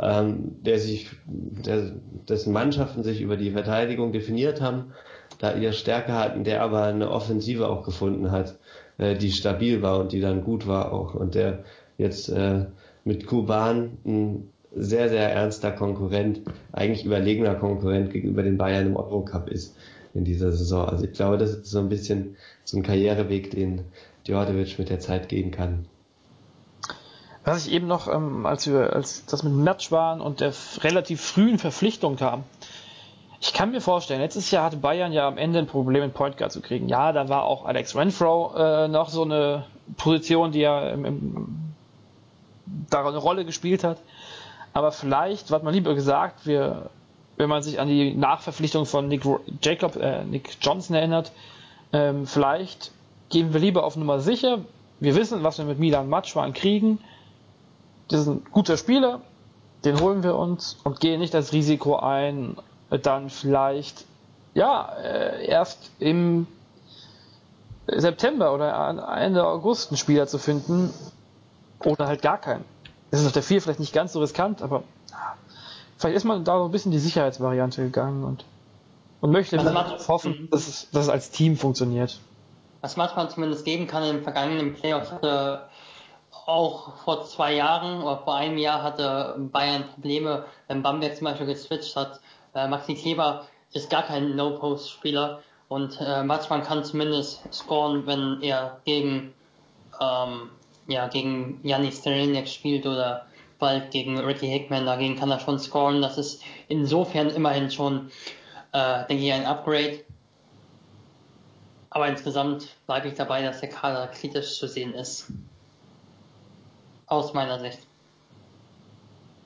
ähm, der sich, der, dessen Mannschaften sich über die Verteidigung definiert haben, da ihre Stärke hatten, der aber eine Offensive auch gefunden hat, äh, die stabil war und die dann gut war auch. Und der jetzt äh, mit Kuban ein sehr, sehr ernster Konkurrent, eigentlich überlegener Konkurrent gegenüber den Bayern im Eurocup ist in dieser Saison. Also ich glaube, das ist so ein bisschen so ein Karriereweg, den Djordjevic mit der Zeit gehen kann. Was ich eben noch, ähm, als wir, als das mit Match waren und der relativ frühen Verpflichtung kam, ich kann mir vorstellen, letztes Jahr hatte Bayern ja am Ende ein Problem, einen Point Guard zu kriegen. Ja, da war auch Alex Renfro äh, noch so eine Position, die ja im, im, da eine Rolle gespielt hat. Aber vielleicht, was man lieber gesagt, wir, wenn man sich an die Nachverpflichtung von Nick Jacob, äh, Nick Johnson erinnert, ähm, vielleicht gehen wir lieber auf Nummer sicher. Wir wissen, was wir mit Milan Matschwan kriegen. Das ist ein guter Spieler, den holen wir uns und gehen nicht das Risiko ein, dann vielleicht ja äh, erst im September oder Ende August einen Spieler zu finden oder halt gar keinen. Das ist auf der 4 vielleicht nicht ganz so riskant, aber vielleicht ist man da so ein bisschen die Sicherheitsvariante gegangen und, und möchte also hoffen, dass es, dass es als Team funktioniert. Was manchmal zumindest geben kann im vergangenen Playoff hatte auch vor zwei Jahren oder vor einem Jahr hatte Bayern Probleme, wenn Bamberg zum Beispiel geswitcht hat. Äh, Maxi Kleber ist gar kein No-Post-Spieler und äh, Matschmann kann zumindest scoren, wenn er gegen ähm, ja, gegen Janis Stereniak spielt oder bald gegen Ricky Hickman, dagegen kann er schon scoren. Das ist insofern immerhin schon, äh, denke ich, ein Upgrade. Aber insgesamt bleibe ich dabei, dass der Kader kritisch zu sehen ist. Aus meiner Sicht.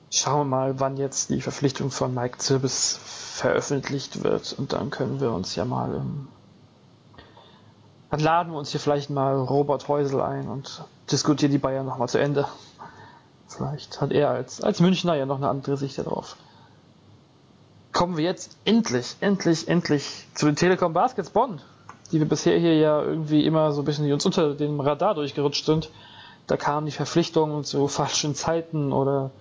Schauen wir mal, wann jetzt die Verpflichtung von Mike Zirbis veröffentlicht wird und dann können wir uns ja mal ähm, dann laden wir uns hier vielleicht mal Robert Heusel ein und diskutieren die Bayern nochmal zu Ende. Vielleicht hat er als, als Münchner ja noch eine andere Sicht darauf. Kommen wir jetzt endlich, endlich, endlich zu den Telekom Baskets Bonn, die wir bisher hier ja irgendwie immer so ein bisschen die uns unter dem Radar durchgerutscht sind. Da kamen die Verpflichtungen zu falschen Zeiten oder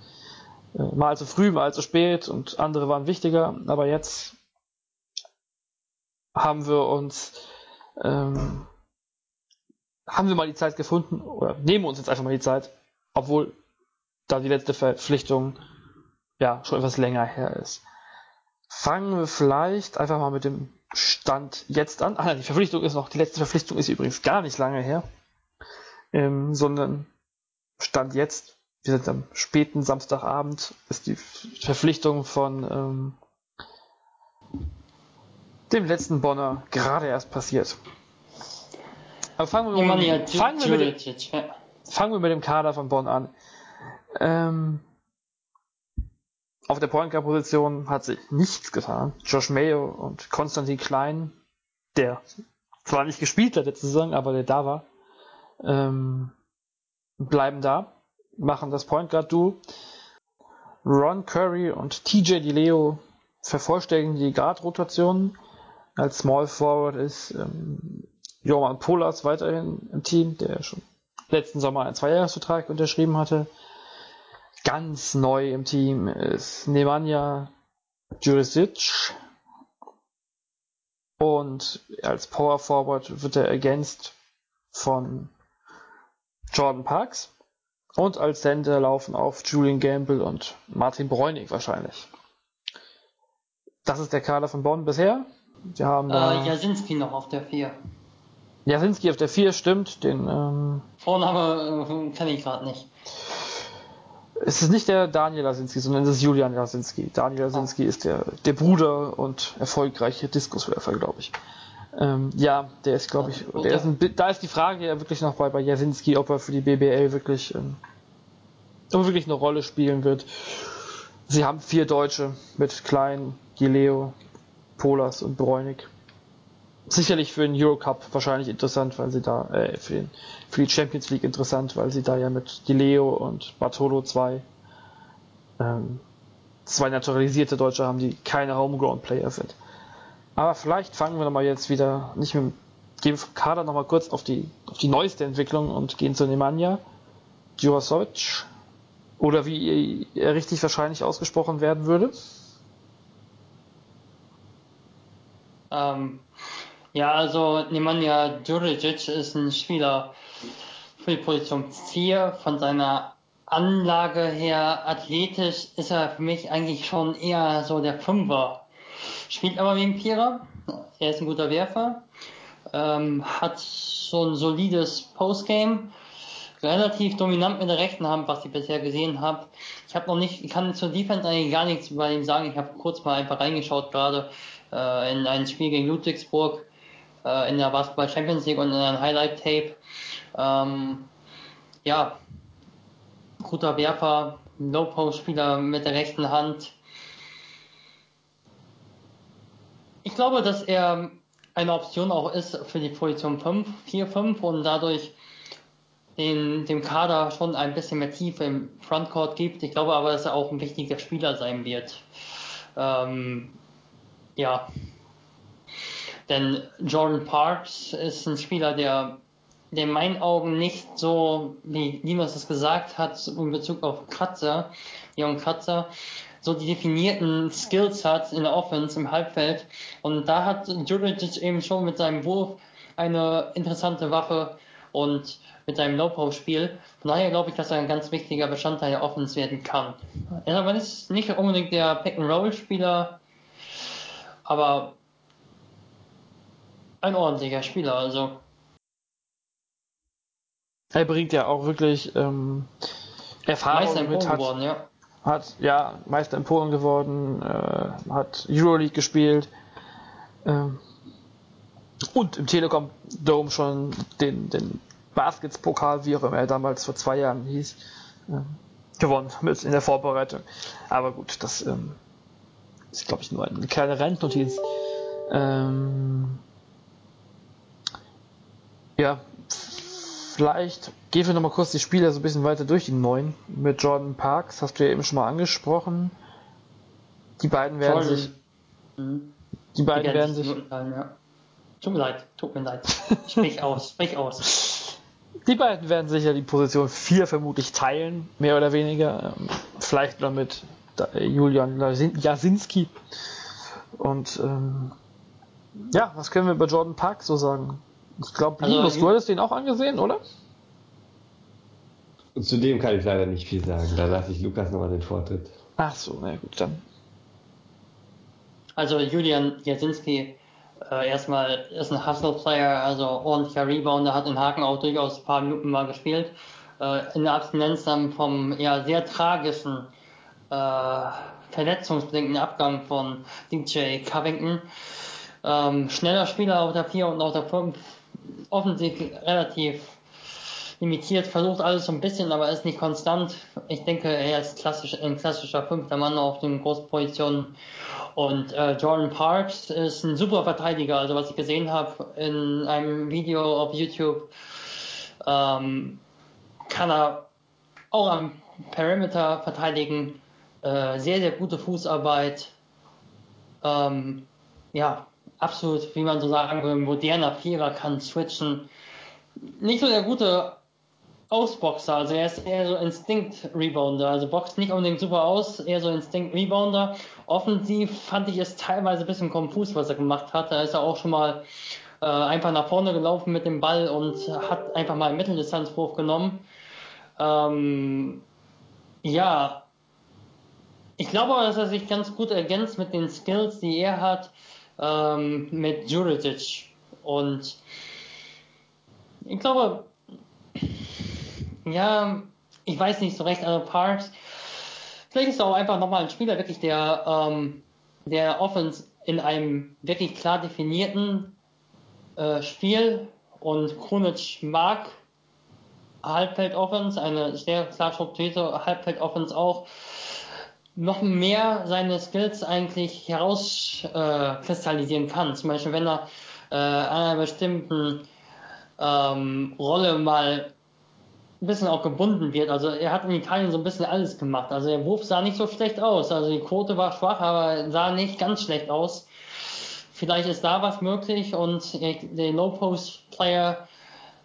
äh, mal zu früh, mal zu spät und andere waren wichtiger. Aber jetzt haben wir uns ähm, haben wir mal die Zeit gefunden oder nehmen uns jetzt einfach mal die Zeit, obwohl da die letzte Verpflichtung ja schon etwas länger her ist. Fangen wir vielleicht einfach mal mit dem Stand jetzt an. Ah, die Verpflichtung ist noch, die letzte Verpflichtung ist übrigens gar nicht lange her, ähm, sondern Stand jetzt, wir sind am späten Samstagabend, ist die Verpflichtung von ähm, dem letzten Bonner gerade erst passiert. Aber fangen wir, mal, fangen, wir mit dem, fangen wir mit dem Kader von Bonn an. Ähm, auf der Point Guard Position hat sich nichts getan. Josh Mayo und Konstantin Klein, der zwar nicht gespielt hat letzte Saison, aber der da war, ähm, bleiben da, machen das Point Guard Duo. Ron Curry und TJ DiLeo vervollständigen die Guard-Rotationen. Als Small Forward ist ähm, Johan Polas weiterhin im Team, der schon letzten Sommer einen Zweijahresvertrag unterschrieben hatte. Ganz neu im Team ist Nemanja Jurisic. Und als Power Forward wird er ergänzt von Jordan Parks. Und als Center laufen auf Julian Gamble und Martin Bräunig wahrscheinlich. Das ist der Kader von Bonn bisher. Wir haben. Äh, Jasinski noch auf der 4. Jasinski auf der 4 stimmt. Den, ähm, Vorname äh, kenne ich gerade nicht. Es ist nicht der Daniel Lasinski, sondern es ist Julian Lasinski. Daniel Lasinski oh. ist der, der Bruder und erfolgreiche Diskuswerfer, glaube ich. Ähm, ja, der ist, glaube ich, der ist ein, da ist die Frage ja wirklich noch bei, bei Jasinski, ob er für die BBL wirklich, ähm, ob er wirklich eine Rolle spielen wird. Sie haben vier Deutsche mit Klein, Gileo, Polas und Bräunig. Sicherlich für den Eurocup wahrscheinlich interessant, weil sie da, äh, für, den, für die Champions League interessant, weil sie da ja mit Gileo und Bartolo zwei, ähm, zwei naturalisierte Deutsche haben, die keine Homegrown Player sind. Aber vielleicht fangen wir nochmal jetzt wieder, nicht mit, gehen vom Kader nochmal kurz auf die, auf die neueste Entwicklung und gehen zu Nemanja Djurasovic. Oder wie er richtig wahrscheinlich ausgesprochen werden würde. Ähm, ja, also Nemanja Djuricic ist ein Spieler für die Position 4. Von seiner Anlage her athletisch ist er für mich eigentlich schon eher so der Fünfer. Spielt aber wie ein Vierer. Er ist ein guter Werfer. Ähm, hat so ein solides Postgame. Relativ dominant mit der rechten Hand, was ich bisher gesehen habe. Ich habe noch nicht, ich kann zur Defense eigentlich gar nichts über ihn sagen. Ich habe kurz mal einfach reingeschaut gerade äh, in ein Spiel gegen Ludwigsburg äh, in der Basketball Champions League und in ein Highlight Tape. Ähm, ja, guter Werfer, Low-Post-Spieler mit der rechten Hand. Ich glaube, dass er eine Option auch ist für die Position 5, 4, 5 und dadurch den, dem Kader schon ein bisschen mehr Tiefe im Frontcourt gibt. Ich glaube aber, dass er auch ein wichtiger Spieler sein wird. Ähm, ja. Denn Jordan Parks ist ein Spieler, der, der in meinen Augen nicht so, wie Linus es gesagt hat, in Bezug auf Kratzer, Young Kratzer, so die definierten Skills hat in der Offense im Halbfeld. Und da hat Juricic eben schon mit seinem Wurf eine interessante Waffe und mit seinem Low-Post-Spiel. Von daher glaube ich, dass er ein ganz wichtiger Bestandteil der Offense werden kann. Er ist nicht, unbedingt der Pick-and-Roll-Spieler, aber ein ordentlicher Spieler, also. Er bringt ja auch wirklich ähm, Erfahrung Meister in mit. Hat, geworden, ja. Hat ja Meister in Polen geworden, äh, hat Euroleague gespielt ähm, und im Telekom Dome schon den, den Basketspokal, wie auch immer er damals vor zwei Jahren hieß, äh, gewonnen mit in der Vorbereitung. Aber gut, das ähm, ist glaube ich nur eine kleine Randnotiz. Ähm, Ja, vielleicht gehen wir nochmal kurz die Spieler so ein bisschen weiter durch, die neuen. Mit Jordan Parks, hast du ja eben schon mal angesprochen. Die beiden werden Voll. sich. Mhm. Die beiden die werden, sich. sich ja. Tut mir leid, tut mir leid. Sprich aus, sprich aus. Die beiden werden sicher die Position 4 vermutlich teilen, mehr oder weniger. Ähm, vielleicht noch mit Julian Jasinski. Und ähm, ja, was können wir über Jordan Park so sagen? Ich glaube, also, Linus, du hattest den auch angesehen, oder? Zu dem kann ich leider nicht viel sagen. Da lasse ich Lukas nochmal den Vortritt. Ach so, na gut, dann. Also Julian Jasinski äh, erstmal ist ein Hustle-Player, also ordentlicher Rebounder, hat in Haken auch durchaus ein paar Minuten mal gespielt. Äh, in der Abstinenz dann vom ja, sehr tragischen äh, verletzungsbedingten Abgang von DJ Covington. Ähm, schneller Spieler auf der 4 und auf der 5, offensichtlich relativ limitiert, versucht alles so ein bisschen, aber ist nicht konstant. Ich denke, er ist klassisch, ein klassischer fünfter Mann auf den großen Positionen. Und äh, Jordan Parks ist ein super Verteidiger. Also was ich gesehen habe in einem Video auf YouTube, ähm, kann er auch am Perimeter verteidigen. Äh, sehr, sehr gute Fußarbeit. Ähm, ja, absolut, wie man so sagen will, moderner Vierer kann switchen. Nicht so der gute Ausboxer, also er ist eher so Instinct-Rebounder, also boxt nicht unbedingt super aus, eher so Instinct-Rebounder. Offensiv fand ich es teilweise ein bisschen konfus, was er gemacht hat. Da ist er auch schon mal äh, einfach nach vorne gelaufen mit dem Ball und hat einfach mal einen Mitteldistanzwurf genommen. Ähm, ja, ich glaube dass er sich ganz gut ergänzt mit den Skills, die er hat, ähm, mit Juricic. Und ich glaube, ja, ich weiß nicht so recht, also Parks, vielleicht ist er auch einfach nochmal ein Spieler, wirklich, der, ähm, der Offense in einem wirklich klar definierten äh, Spiel und Krunic mag Halbfeld-Offense, eine sehr klar strukturierte Halbfeld-Offense auch, noch mehr seine Skills eigentlich herauskristallisieren äh, kann. Zum Beispiel, wenn er äh, einer bestimmten ähm, Rolle mal ein bisschen auch gebunden wird. Also er hat in Italien so ein bisschen alles gemacht. Also der Wurf sah nicht so schlecht aus. Also die Quote war schwach, aber sah nicht ganz schlecht aus. Vielleicht ist da was möglich und der Low-Post-Player,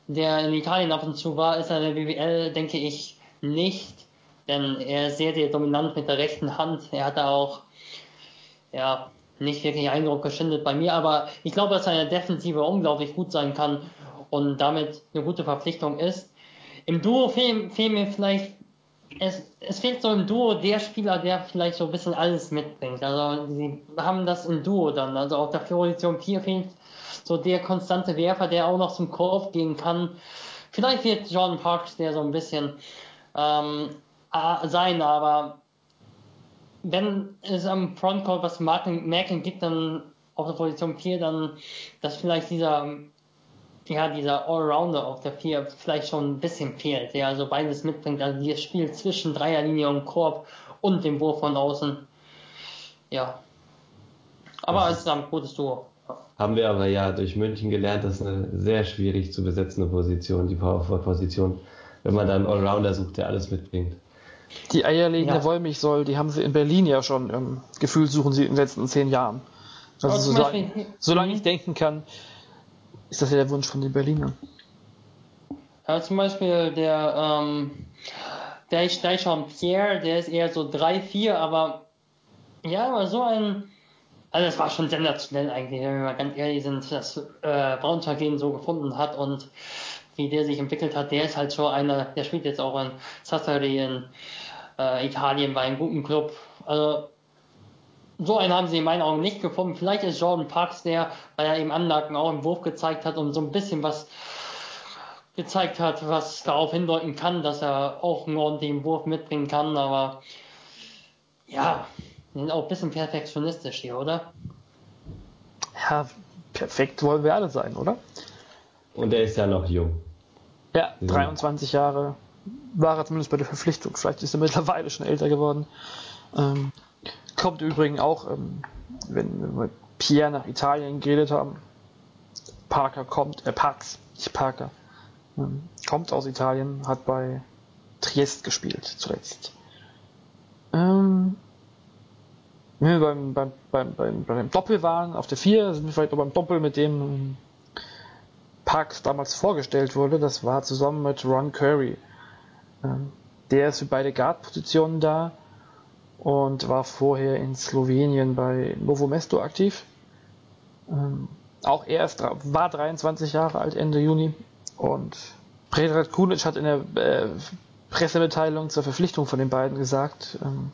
der in Italien ab und zu war, ist in der BWL, denke ich, nicht denn er ist sehr, sehr dominant mit der rechten Hand. Er hat da auch, ja, nicht wirklich Eindruck geschindet bei mir, aber ich glaube, dass seine Defensive unglaublich gut sein kann und damit eine gute Verpflichtung ist. Im Duo fehlen, fehlen mir vielleicht, es, es fehlt so im Duo der Spieler, der vielleicht so ein bisschen alles mitbringt. Also, sie haben das im Duo dann. Also, auf der Position 4 fehlt so der konstante Werfer, der auch noch zum Korb gehen kann. Vielleicht wird Jordan Parks der so ein bisschen, ähm, sein, aber wenn es am Frontcourt was merken gibt, dann auf der Position 4, dann, dass vielleicht dieser, ja, dieser Allrounder auf der 4 vielleicht schon ein bisschen fehlt, der also beides mitbringt, also das Spiel zwischen Dreierlinie und Korb und dem Wurf von außen. Ja. Aber es ist ein gutes Duo. Haben wir aber ja durch München gelernt, das ist eine sehr schwierig zu besetzende Position, die Powerforward-Position, wenn man dann einen Allrounder sucht, der alles mitbringt. Die eierlegende ja. Wollmilchsäule, die haben sie in Berlin ja schon ähm, gefühlt suchen sie in den letzten zehn Jahren. Also so, solange ich denken kann, ist das ja der Wunsch von den Berlinern. Ja, zum Beispiel der, ähm, der Steichon Pierre, der ist eher so 3-4, aber ja, aber so ein, also das war schon sensationell eigentlich, wenn wir mal ganz ehrlich sind, dass äh, Braunschweig ihn so gefunden hat und wie der sich entwickelt hat, der ist halt schon einer, der spielt jetzt auch in Sassari in äh, Italien bei einem guten Club. Also so einen haben sie in meinen Augen nicht gefunden. Vielleicht ist Jordan Parks der, weil er eben Anlagen auch im Wurf gezeigt hat und so ein bisschen was gezeigt hat, was darauf hindeuten kann, dass er auch einen ordentlichen Wurf mitbringen kann, aber ja, sind auch ein bisschen perfektionistisch hier, oder? Ja, perfekt wollen wir alle sein, oder? Und er ist ja noch jung. Ja, 23 Jahre war er zumindest bei der Verpflichtung. Vielleicht ist er mittlerweile schon älter geworden. Ähm, kommt übrigens auch, ähm, wenn wir mit Pierre nach Italien geredet haben. Parker kommt, äh, Pax Parker. Ähm, kommt aus Italien, hat bei Triest gespielt zuletzt. Ähm, wenn wir beim, beim, beim, beim, beim Doppel waren, auf der 4, sind wir vielleicht auch beim Doppel, mit dem ähm, Parks damals vorgestellt wurde. Das war zusammen mit Ron Curry. Der ist für beide Guard-Positionen da und war vorher in Slowenien bei Novo Mesto aktiv. Ähm, auch er ist, war 23 Jahre alt Ende Juni und Predrag Kunic hat in der äh, Pressemitteilung zur Verpflichtung von den beiden gesagt, ähm,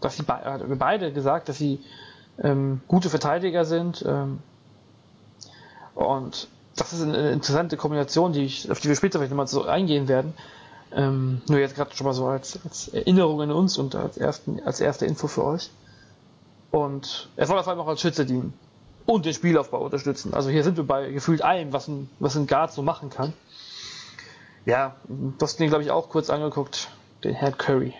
dass sie be beide gesagt, dass sie ähm, gute Verteidiger sind ähm, und das ist eine interessante Kombination, die ich, auf die wir später vielleicht nochmal so eingehen werden. Ähm, nur jetzt gerade schon mal so als, als Erinnerung an uns und als, ersten, als erste Info für euch. Und er soll auf einmal auch als Schütze dienen und den Spielaufbau unterstützen. Also hier sind wir bei gefühlt allem, was ein, was ein Guard so machen kann. Ja, du hast den, glaube ich, auch kurz angeguckt, den Herrn Curry.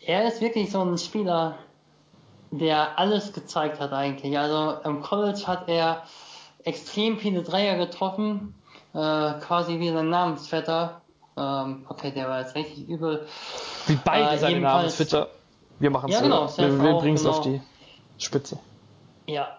Er ist wirklich so ein Spieler, der alles gezeigt hat eigentlich. Also im College hat er extrem viele Dreier getroffen, quasi wie sein Namensvetter. Ähm, okay, der war jetzt richtig übel. Wie beide äh, seine Namensvetter. Wir machen es ja, genau, wir, wir bringen es genau. auf die Spitze. Ja,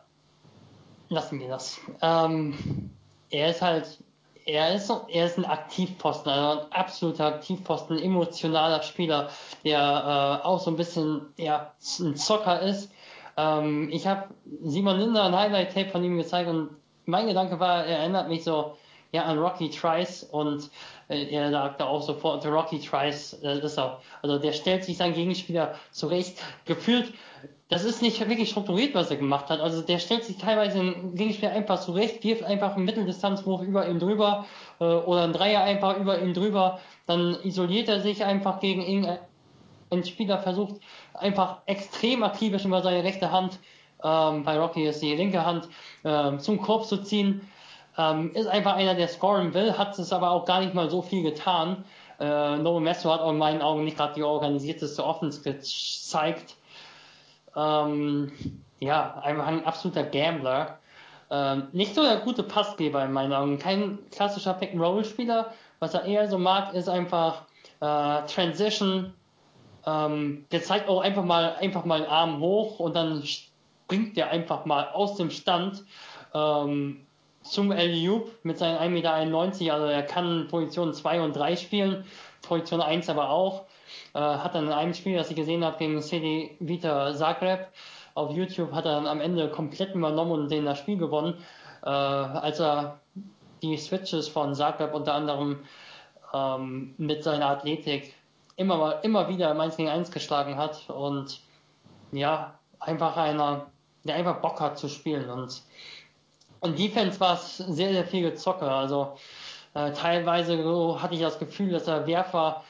lassen wir das. Ähm, er ist halt, er ist, er ist ein Aktivposten, also ein absoluter Aktivposten, ein emotionaler Spieler, der äh, auch so ein bisschen ja, ein Zocker ist. Ähm, ich habe Simon Linder ein Highlight-Tape von ihm gezeigt und mein Gedanke war, er erinnert mich so ja, an Rocky Trice und äh, er sagte auch sofort, Rocky Trice, das ist er. Also der stellt sich seinen Gegenspieler zurecht. Gefühlt das ist nicht wirklich strukturiert, was er gemacht hat. Also der stellt sich teilweise im Gegenspiel einfach zurecht, wirft einfach einen Mitteldistanzwurf über ihm drüber äh, oder einen Dreier einfach über ihm drüber. Dann isoliert er sich einfach gegen irgendeinen Spieler, versucht einfach extrem akribisch über seine rechte Hand, ähm, bei Rocky ist die linke Hand, ähm, zum Korb zu ziehen. Ähm, ist einfach einer, der scoren will, hat es aber auch gar nicht mal so viel getan. Äh, Novo Messo hat auch in meinen Augen nicht gerade die organisierteste Offense gezeigt ähm, ja, einfach ein absoluter Gambler. Ähm, nicht so der gute Passgeber in meinen Augen. Kein klassischer Pick-and-Roll-Spieler. Was er eher so mag, ist einfach äh, Transition. Ähm, der zeigt auch einfach mal, einfach mal einen Arm hoch und dann springt der einfach mal aus dem Stand ähm, zum Eliup mit seinen 1,91 Meter. Also er kann Position 2 und 3 spielen, Position 1 aber auch. Äh, hat dann in einem Spiel, das ich gesehen habe, gegen CD Vita Zagreb, auf YouTube hat er dann am Ende komplett übernommen und den das Spiel gewonnen, äh, als er die Switches von Zagreb unter anderem ähm, mit seiner Athletik immer immer wieder im 1 gegen 1 geschlagen hat und ja, einfach einer, der einfach Bock hat zu spielen und und Defense war es sehr, sehr viel gezocke. Also äh, teilweise so hatte ich das Gefühl, dass er Werfer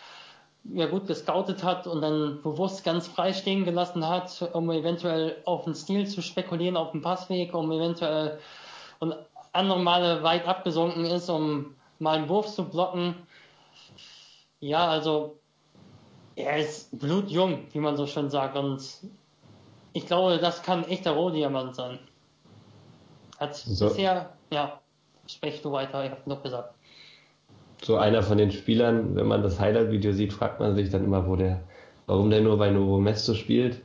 ja gut gescoutet hat und dann bewusst ganz frei stehen gelassen hat, um eventuell auf den Stil zu spekulieren, auf den Passweg, um eventuell und andere Male weit abgesunken ist, um mal einen Wurf zu blocken. Ja, also er ist blutjung, wie man so schön sagt und ich glaube, das kann echter Rohdiamant sein. Hat so. bisher, ja, sprech du weiter, ich habe noch gesagt so einer von den Spielern, wenn man das Highlight-Video sieht, fragt man sich dann immer, wo der, warum der nur bei Novo Mesto spielt.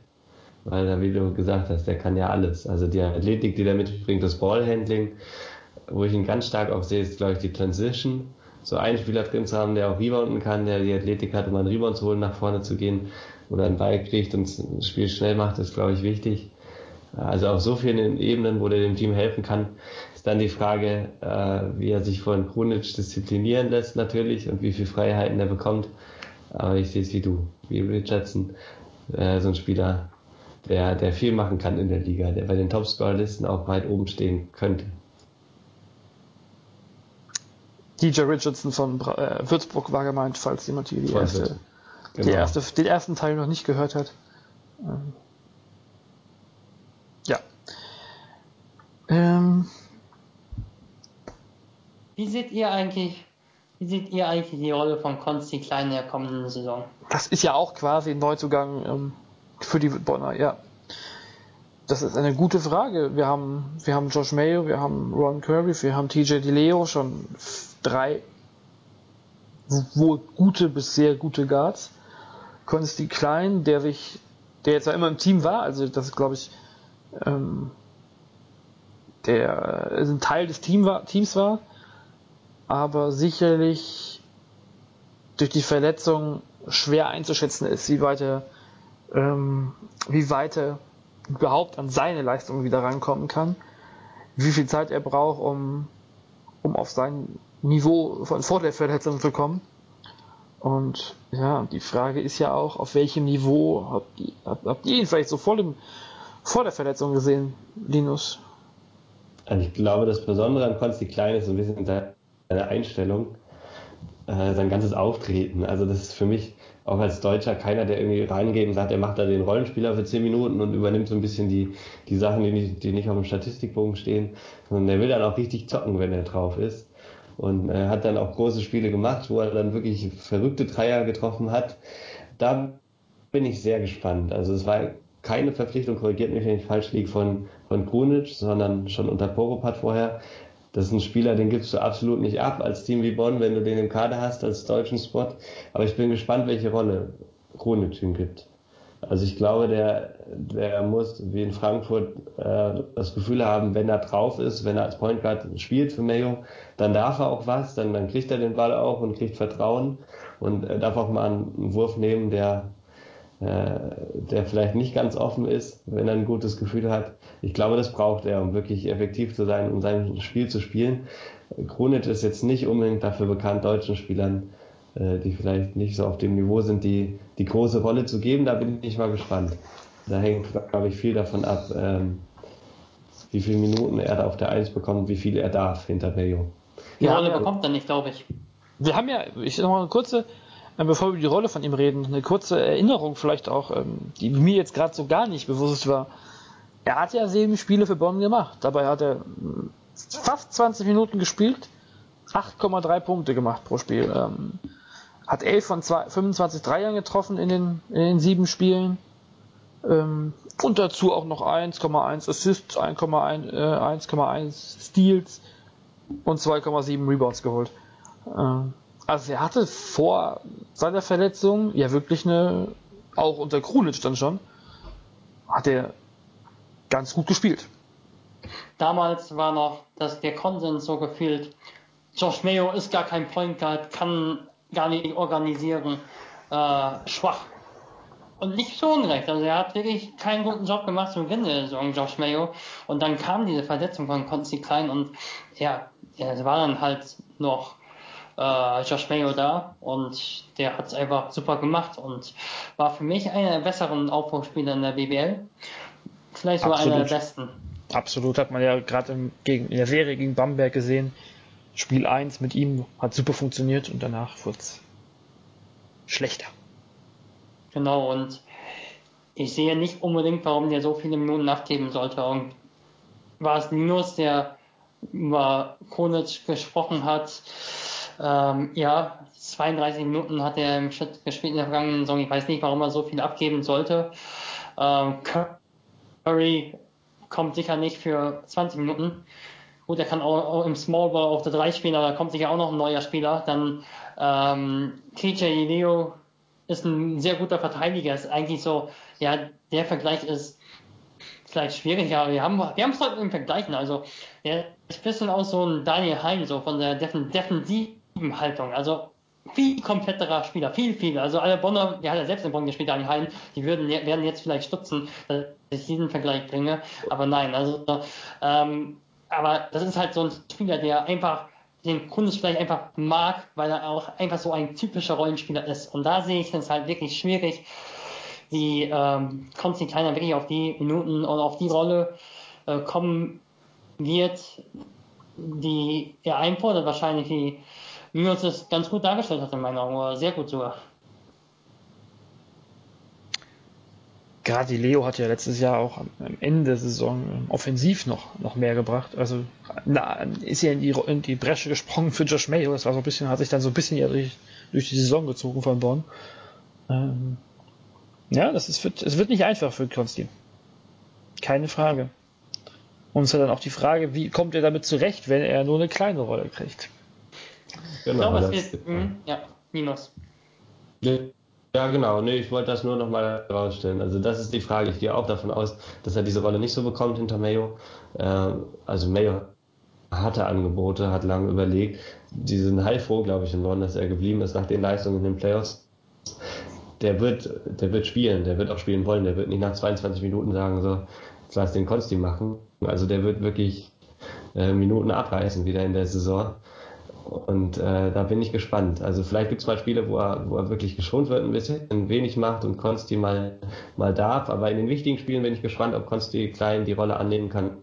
Weil da, wie du gesagt hast, der kann ja alles. Also die Athletik, die der mitbringt, das Ballhandling, wo ich ihn ganz stark auch sehe, ist, glaube ich, die Transition. So einen Spieler drin zu haben, der auch rebounden kann, der die Athletik hat, um einen Rebound zu holen, nach vorne zu gehen oder einen Ball kriegt und das Spiel schnell macht, ist, glaube ich, wichtig. Also auf so vielen Ebenen, wo der dem Team helfen kann, ist dann die Frage, äh, wie er sich von Krunic disziplinieren lässt natürlich und wie viel Freiheiten er bekommt. Aber ich sehe es wie du, wie Richardson, äh, so ein Spieler, der, der viel machen kann in der Liga, der bei den Topscorer-Listen auch weit oben stehen könnte. DJ Richardson von äh, Würzburg war gemeint, falls jemand hier die, erste, genau. die erste, den ersten Teil noch nicht gehört hat. Ähm, ja. Ähm, wie seht ihr eigentlich, wie seht ihr eigentlich die Rolle von Konsti Klein in der kommenden Saison? Das ist ja auch quasi ein Neuzugang ähm, für die Bonner, ja. das ist eine gute Frage. Wir haben, wir haben Josh Mayo, wir haben Ron Kirby, wir haben TJ DeLeo, schon drei wohl gute bis sehr gute Guards. Konsti Klein, der sich, der jetzt ja immer im Team war, also das ist glaube ich, ähm, der ein Teil des Team war, Teams war, aber sicherlich durch die Verletzung schwer einzuschätzen ist, wie weit er, ähm, wie weit er überhaupt an seine Leistung wieder rankommen kann, wie viel Zeit er braucht, um, um auf sein Niveau von vor der Verletzung zu kommen. Und ja, die Frage ist ja auch, auf welchem Niveau habt ihr, habt, habt ihr ihn vielleicht so vor, dem, vor der Verletzung gesehen, Linus? Also ich glaube, das Besondere an Konsti Klein ist so ein bisschen seine Einstellung, äh, sein ganzes Auftreten. Also das ist für mich auch als Deutscher keiner, der irgendwie reingeht und sagt, er macht da den Rollenspieler für 10 Minuten und übernimmt so ein bisschen die, die Sachen, die nicht, die nicht auf dem Statistikbogen stehen, sondern der will dann auch richtig zocken, wenn er drauf ist. Und er hat dann auch große Spiele gemacht, wo er dann wirklich verrückte Dreier getroffen hat. Da bin ich sehr gespannt. Also es war keine Verpflichtung, korrigiert mich, wenn ich falsch liege, von, von Krunic, sondern schon unter Poropat vorher. Das ist ein Spieler, den gibst du absolut nicht ab als Team wie Bonn, wenn du den im Kader hast als deutschen Spot. Aber ich bin gespannt, welche Rolle Kronic ihm gibt. Also ich glaube, der, der muss wie in Frankfurt äh, das Gefühl haben, wenn er drauf ist, wenn er als Point Guard spielt für Mayo, dann darf er auch was, dann, dann kriegt er den Ball auch und kriegt Vertrauen und er darf auch mal einen Wurf nehmen, der äh, der vielleicht nicht ganz offen ist, wenn er ein gutes Gefühl hat. Ich glaube, das braucht er, um wirklich effektiv zu sein, um sein Spiel zu spielen. Krunic ist jetzt nicht unbedingt dafür bekannt, deutschen Spielern, äh, die vielleicht nicht so auf dem Niveau sind, die, die große Rolle zu geben. Da bin ich mal gespannt. Da hängt, glaube ich, viel davon ab, ähm, wie viele Minuten er da auf der Eins bekommt, wie viel er darf hinter Bello. Die Rolle bekommt er nicht, glaube ich. Wir haben ja, ich noch mal eine kurze, äh, bevor wir über die Rolle von ihm reden, eine kurze Erinnerung vielleicht auch, ähm, die mir jetzt gerade so gar nicht bewusst war. Er hat ja sieben Spiele für Bonn gemacht. Dabei hat er hm, fast 20 Minuten gespielt, 8,3 Punkte gemacht pro Spiel. Ähm, hat 11 von 2, 25 Dreiern getroffen in den, in den sieben Spielen. Ähm, und dazu auch noch 1,1 Assists, 1,1 äh, Steals und 2,7 Rebounds geholt. Also er hatte vor seiner Verletzung ja wirklich eine, auch unter Krunic dann schon, hat er ganz gut gespielt. Damals war noch dass der Konsens so gefühlt, Josh Mayo ist gar kein Point Guard, kann gar nicht organisieren, äh, schwach. Und nicht so unrecht. Also er hat wirklich keinen guten Job gemacht zum Ende der Josh Mayo. Und dann kam diese Verletzung von Consti Klein und ja, er war dann halt noch äh, Josh Mayo da und der hat es einfach super gemacht und war für mich einer der besseren Aufbauspieler in der BBL. Vielleicht sogar einer der besten. Absolut, hat man ja gerade in der Serie gegen Bamberg gesehen. Spiel 1 mit ihm hat super funktioniert und danach wurde es schlechter. Genau, und ich sehe nicht unbedingt, warum der so viele Minuten nachgeben sollte. Und war es Linus, der über Konic gesprochen hat, ähm, ja, 32 Minuten hat er im Schritt gespielt in der vergangenen Saison. Ich weiß nicht, warum er so viel abgeben sollte. Ähm, Curry kommt sicher nicht für 20 Minuten. Gut, er kann auch, im Small Ball auf der 3 spielen, aber da kommt sicher auch noch ein neuer Spieler. Dann ähm, TJ Leo ist ein sehr guter Verteidiger. Ist eigentlich so, ja, der Vergleich ist vielleicht schwierig, aber wir haben wir es heute im Vergleichen. Also er ist ein bisschen auch so ein Daniel Hein, so von der Defensiv Haltung. Also viel kompletterer Spieler, viel, viel. Also alle Bonner, der hat ja selbst in Bonn gespielt, Daniel Hein, die würden, werden jetzt vielleicht stutzen, dass ich diesen Vergleich bringe. Aber nein, also, ähm, aber das ist halt so ein Spieler, der einfach den Kunden vielleicht einfach mag, weil er auch einfach so ein typischer Rollenspieler ist. Und da sehe ich es halt wirklich schwierig, die ähm, Konstantin wirklich auf die Minuten und auf die Rolle äh, kommen wird, die er einfordert, wahrscheinlich die Minus es ganz gut dargestellt hat in meinen Augen, oder sehr gut sogar. Gerade Leo hat ja letztes Jahr auch am Ende der Saison ähm, offensiv noch, noch mehr gebracht. Also na, ist ja in die, in die Bresche gesprungen für Josh Mayo. Das war so ein bisschen, hat sich dann so ein bisschen ja durch, durch die Saison gezogen von Bonn. Ähm, ja, das ist, wird, es wird nicht einfach für Konstantin. keine Frage. Und es ist dann auch die Frage, wie kommt er damit zurecht, wenn er nur eine kleine Rolle kriegt? Genau, ich glaube, es wird, mh, ja, Minus. Ja, genau. Nee, ich wollte das nur nochmal herausstellen. Also das ist die Frage. Ich gehe auch davon aus, dass er diese Rolle nicht so bekommt hinter Mayo. Äh, also Mayo hatte Angebote, hat lange überlegt. Die sind heilfroh, glaube ich, in London, dass er geblieben ist nach den Leistungen in den Playoffs. Der wird, der wird spielen, der wird auch spielen wollen, der wird nicht nach 22 Minuten sagen, so, jetzt lass den Konsti machen. Also der wird wirklich äh, Minuten abreißen wieder in der Saison. Und äh, da bin ich gespannt. Also vielleicht gibt es mal Spiele, wo er, wo er wirklich geschont wird, ein bisschen wenig macht und Konsti mal, mal darf. Aber in den wichtigen Spielen bin ich gespannt, ob Konsti klein die Rolle annehmen kann.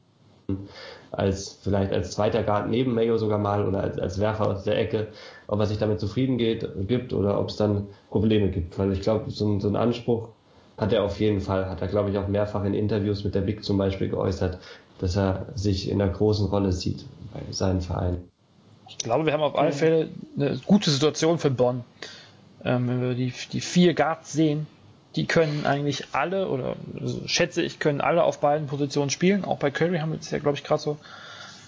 Als vielleicht als zweiter Guard neben Mayo sogar mal oder als, als Werfer aus der Ecke, ob er sich damit zufrieden geht, gibt oder ob es dann Probleme gibt. Weil ich glaube, so, so ein Anspruch hat er auf jeden Fall, hat er glaube ich auch mehrfach in Interviews mit der Big zum Beispiel geäußert, dass er sich in einer großen Rolle sieht bei seinem Verein. Ich glaube, wir haben auf alle Fälle eine gute Situation für Bonn. Ähm, wenn wir die, die vier Guards sehen, die können eigentlich alle, oder also schätze ich, können alle auf beiden Positionen spielen. Auch bei Curry haben wir es ja, glaube ich, gerade so,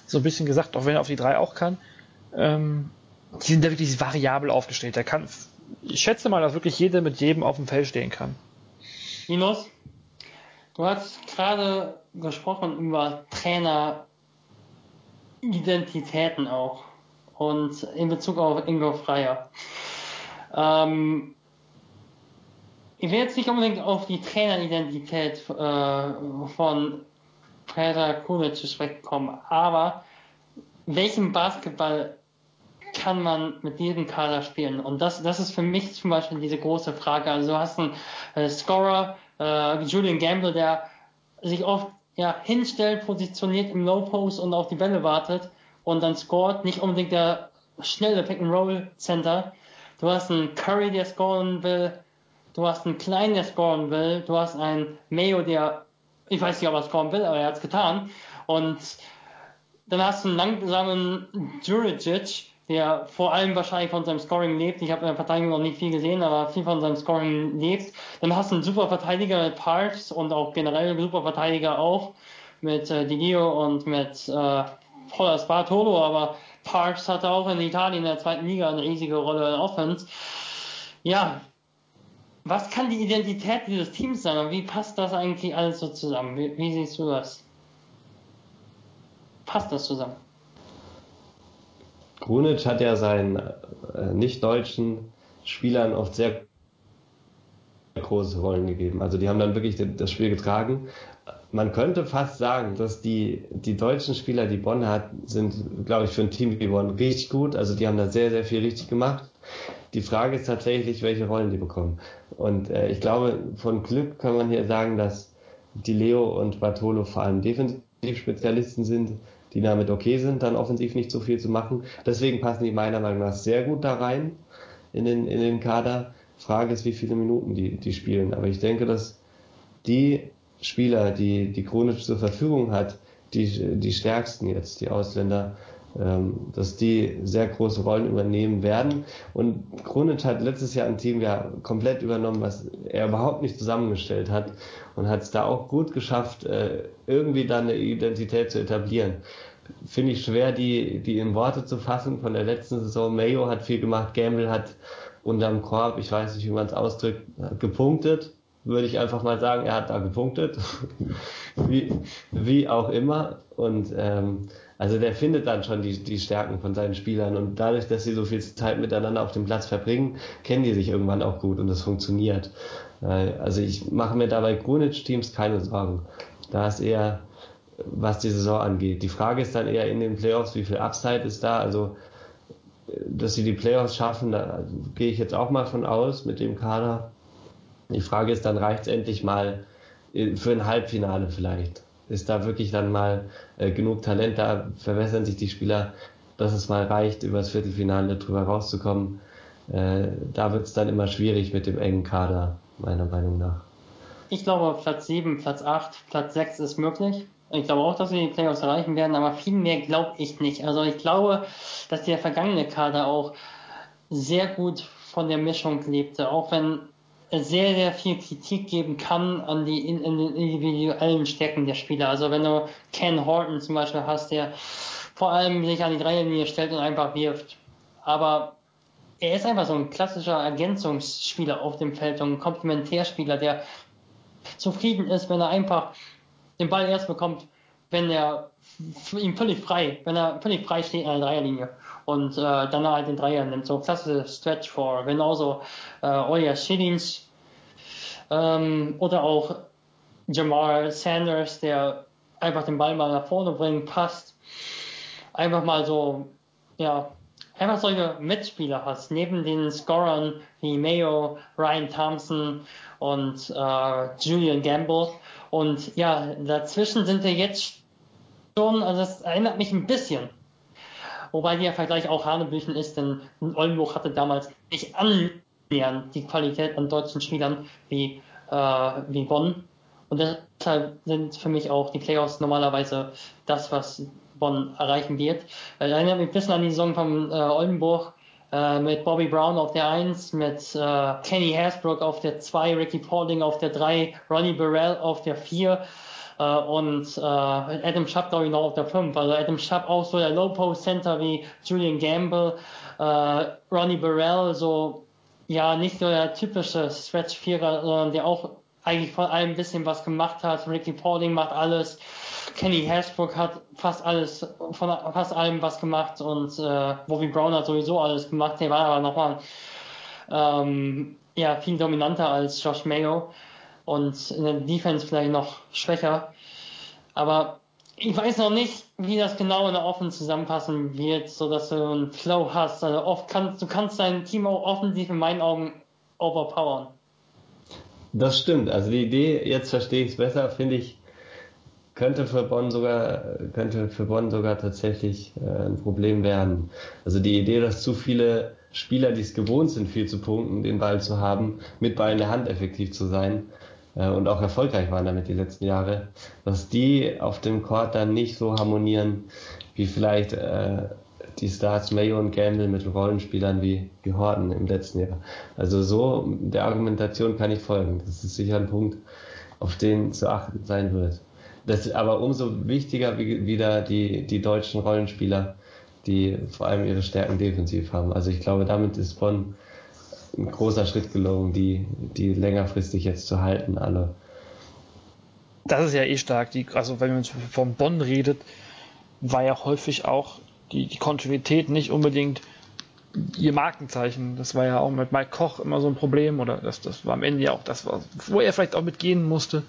so ein bisschen gesagt, auch wenn er auf die drei auch kann. Ähm, die sind da wirklich variabel aufgestellt. Der kann, ich schätze mal, dass wirklich jeder mit jedem auf dem Feld stehen kann. Minus, du hast gerade gesprochen über Trainer-Identitäten auch und in Bezug auf Ingo Freier. Ähm, ich will jetzt nicht unbedingt auf die Traineridentität äh, von Peter Kunic zu sprechen kommen, aber welchen Basketball kann man mit diesem Kader spielen? Und das, das ist für mich zum Beispiel diese große Frage. Also du hast einen äh, Scorer, äh, Julian Gamble, der sich oft ja, hinstellt, positioniert im Low Post und auf die Bälle wartet und dann scored. Nicht unbedingt der schnelle Pick-and-Roll-Center. Du hast einen Curry, der scoren will. Du hast einen Klein, der scoren will. Du hast einen Mayo, der, ich weiß nicht, ob er scoren will, aber er hat es getan. Und dann hast du einen langsamen Juricic, der vor allem wahrscheinlich von seinem Scoring lebt. Ich habe in der Verteidigung noch nicht viel gesehen, aber viel von seinem Scoring lebt. Dann hast du einen super Verteidiger mit Parks und auch generell super Verteidiger auch mit äh, Digio und mit äh, Hollas Bartolo, aber Parks hatte auch in Italien in der zweiten Liga eine riesige Rolle in Offense. Ja, was kann die Identität dieses Teams sein und wie passt das eigentlich alles so zusammen? Wie, wie siehst du das? Passt das zusammen? Grunic hat ja seinen äh, nicht-deutschen Spielern oft sehr große Rollen gegeben. Also die haben dann wirklich das Spiel getragen man könnte fast sagen, dass die, die deutschen Spieler, die Bonn hat, sind, glaube ich, für ein Team wie Bonn richtig gut. Also die haben da sehr, sehr viel richtig gemacht. Die Frage ist tatsächlich, welche Rollen die bekommen. Und äh, ich glaube, von Glück kann man hier sagen, dass die Leo und Bartolo vor allem Defensivspezialisten sind, die damit okay sind, dann offensiv nicht so viel zu machen. Deswegen passen die meiner Meinung nach sehr gut da rein in den, in den Kader. Frage ist, wie viele Minuten die, die spielen. Aber ich denke, dass die Spieler, die, die chronisch zur Verfügung hat, die, die stärksten jetzt, die Ausländer, ähm, dass die sehr große Rollen übernehmen werden. Und Kronic hat letztes Jahr ein Team ja komplett übernommen, was er überhaupt nicht zusammengestellt hat und hat es da auch gut geschafft, äh, irgendwie da eine Identität zu etablieren. Finde ich schwer, die, die in Worte zu fassen von der letzten Saison. Mayo hat viel gemacht, Gamble hat unterm Korb, ich weiß nicht, wie man es ausdrückt, gepunktet würde ich einfach mal sagen, er hat da gepunktet. wie, wie auch immer. Und ähm, also der findet dann schon die, die Stärken von seinen Spielern. Und dadurch, dass sie so viel Zeit miteinander auf dem Platz verbringen, kennen die sich irgendwann auch gut und das funktioniert. Äh, also ich mache mir dabei Grunic-Teams keine Sorgen. Da ist eher, was die Saison angeht. Die Frage ist dann eher in den Playoffs, wie viel Upside ist da. Also dass sie die Playoffs schaffen, da gehe ich jetzt auch mal von aus mit dem Kader. Die Frage ist dann, reicht es endlich mal äh, für ein Halbfinale vielleicht? Ist da wirklich dann mal äh, genug Talent da? Verwässern sich die Spieler, dass es mal reicht, über das Viertelfinale drüber rauszukommen? Äh, da wird es dann immer schwierig mit dem engen Kader, meiner Meinung nach. Ich glaube, Platz 7, Platz 8, Platz 6 ist möglich. Ich glaube auch, dass wir die Playoffs erreichen werden, aber viel mehr glaube ich nicht. Also ich glaube, dass der vergangene Kader auch sehr gut von der Mischung lebte, auch wenn sehr, sehr viel Kritik geben kann an die in, in den individuellen Stärken der Spieler. Also wenn du Ken Horton zum Beispiel hast, der vor allem sich an die Dreierlinie stellt und einfach wirft. Aber er ist einfach so ein klassischer Ergänzungsspieler auf dem Feld, so ein Komplementärspieler, der zufrieden ist, wenn er einfach den Ball erst bekommt, wenn er ihm völlig frei, wenn er völlig frei steht an der Dreierlinie und äh, dann halt den Dreier nimmt. So klasse Stretch for. Genauso äh, Oya Shillings ähm, oder auch Jamal Sanders, der einfach den Ball mal nach vorne bringt, passt. Einfach mal so, ja, einfach solche Mitspieler hast, neben den Scorern wie Mayo, Ryan Thompson und äh, Julian Gamble. Und ja, dazwischen sind wir jetzt schon, also es erinnert mich ein bisschen. Wobei der Vergleich auch Hanebüchen ist, denn Oldenburg hatte damals nicht annähernd die Qualität an deutschen Spielern wie, äh, wie Bonn. Und deshalb sind für mich auch die Playoffs normalerweise das, was Bonn erreichen wird. Erinnert mich ein bisschen an die Saison von äh, Oldenburg äh, mit Bobby Brown auf der 1, mit äh, Kenny Hasbrook auf der 2, Ricky Paulding auf der 3, Ronnie Burrell auf der 4 äh, und äh, Adam Schapp, glaube ich, noch auf der 5. Also Adam Schapp auch so der Low-Post-Center wie Julian Gamble, äh, Ronnie Burrell, so ja nicht so der typische Stretch-Vierer, sondern der auch eigentlich von allem ein bisschen was gemacht hat. Ricky Paulding macht alles. Kenny Hasbrook hat fast alles, von fast allem was gemacht und äh, Bobby Brown hat sowieso alles gemacht. Der war aber nochmal ähm, ja, viel dominanter als Josh Mayo und in der Defense vielleicht noch schwächer. Aber ich weiß noch nicht, wie das genau in der Offense zusammenpassen wird, so dass du einen Flow hast. Also oft kannst, du kannst dein Team auch offensiv in meinen Augen overpowern. Das stimmt. Also die Idee, jetzt verstehe ich es besser, finde ich, könnte für Bonn sogar, könnte für Bonn sogar tatsächlich äh, ein Problem werden. Also die Idee, dass zu viele Spieler, die es gewohnt sind, viel zu punkten, den Ball zu haben, mit Ball in der Hand effektiv zu sein und auch erfolgreich waren damit die letzten Jahre, dass die auf dem Court dann nicht so harmonieren, wie vielleicht äh, die Stars Mayo und Gamble mit Rollenspielern wie, wie Horton im letzten Jahr. Also so der Argumentation kann ich folgen. Das ist sicher ein Punkt, auf den zu achten sein wird. Das ist aber umso wichtiger wie, wieder die, die deutschen Rollenspieler, die vor allem ihre Stärken defensiv haben. Also ich glaube, damit ist Bonn ein großer Schritt gelungen, die, die längerfristig jetzt zu halten, alle. Das ist ja eh stark. Die, also wenn man von Bonn redet, war ja häufig auch die, die Kontinuität nicht unbedingt ihr Markenzeichen. Das war ja auch mit Mike Koch immer so ein Problem oder das, das war am Ende ja auch das, wo er vielleicht auch mitgehen musste.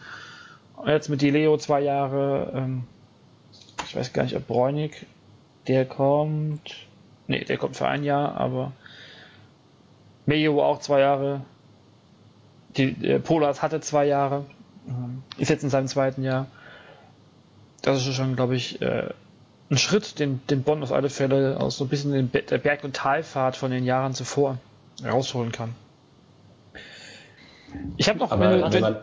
Jetzt mit die Leo zwei Jahre, ähm, ich weiß gar nicht, ob Bräunig, der kommt, nee, der kommt für ein Jahr, aber Mejo auch zwei Jahre, die, äh, Polas hatte zwei Jahre, ist jetzt in seinem zweiten Jahr. Das ist schon, glaube ich, äh, ein Schritt, den, den Bonn auf alle Fälle aus so ein bisschen den, der Berg- und Talfahrt von den Jahren zuvor rausholen kann. Ich habe noch. Aber, wenn, wenn,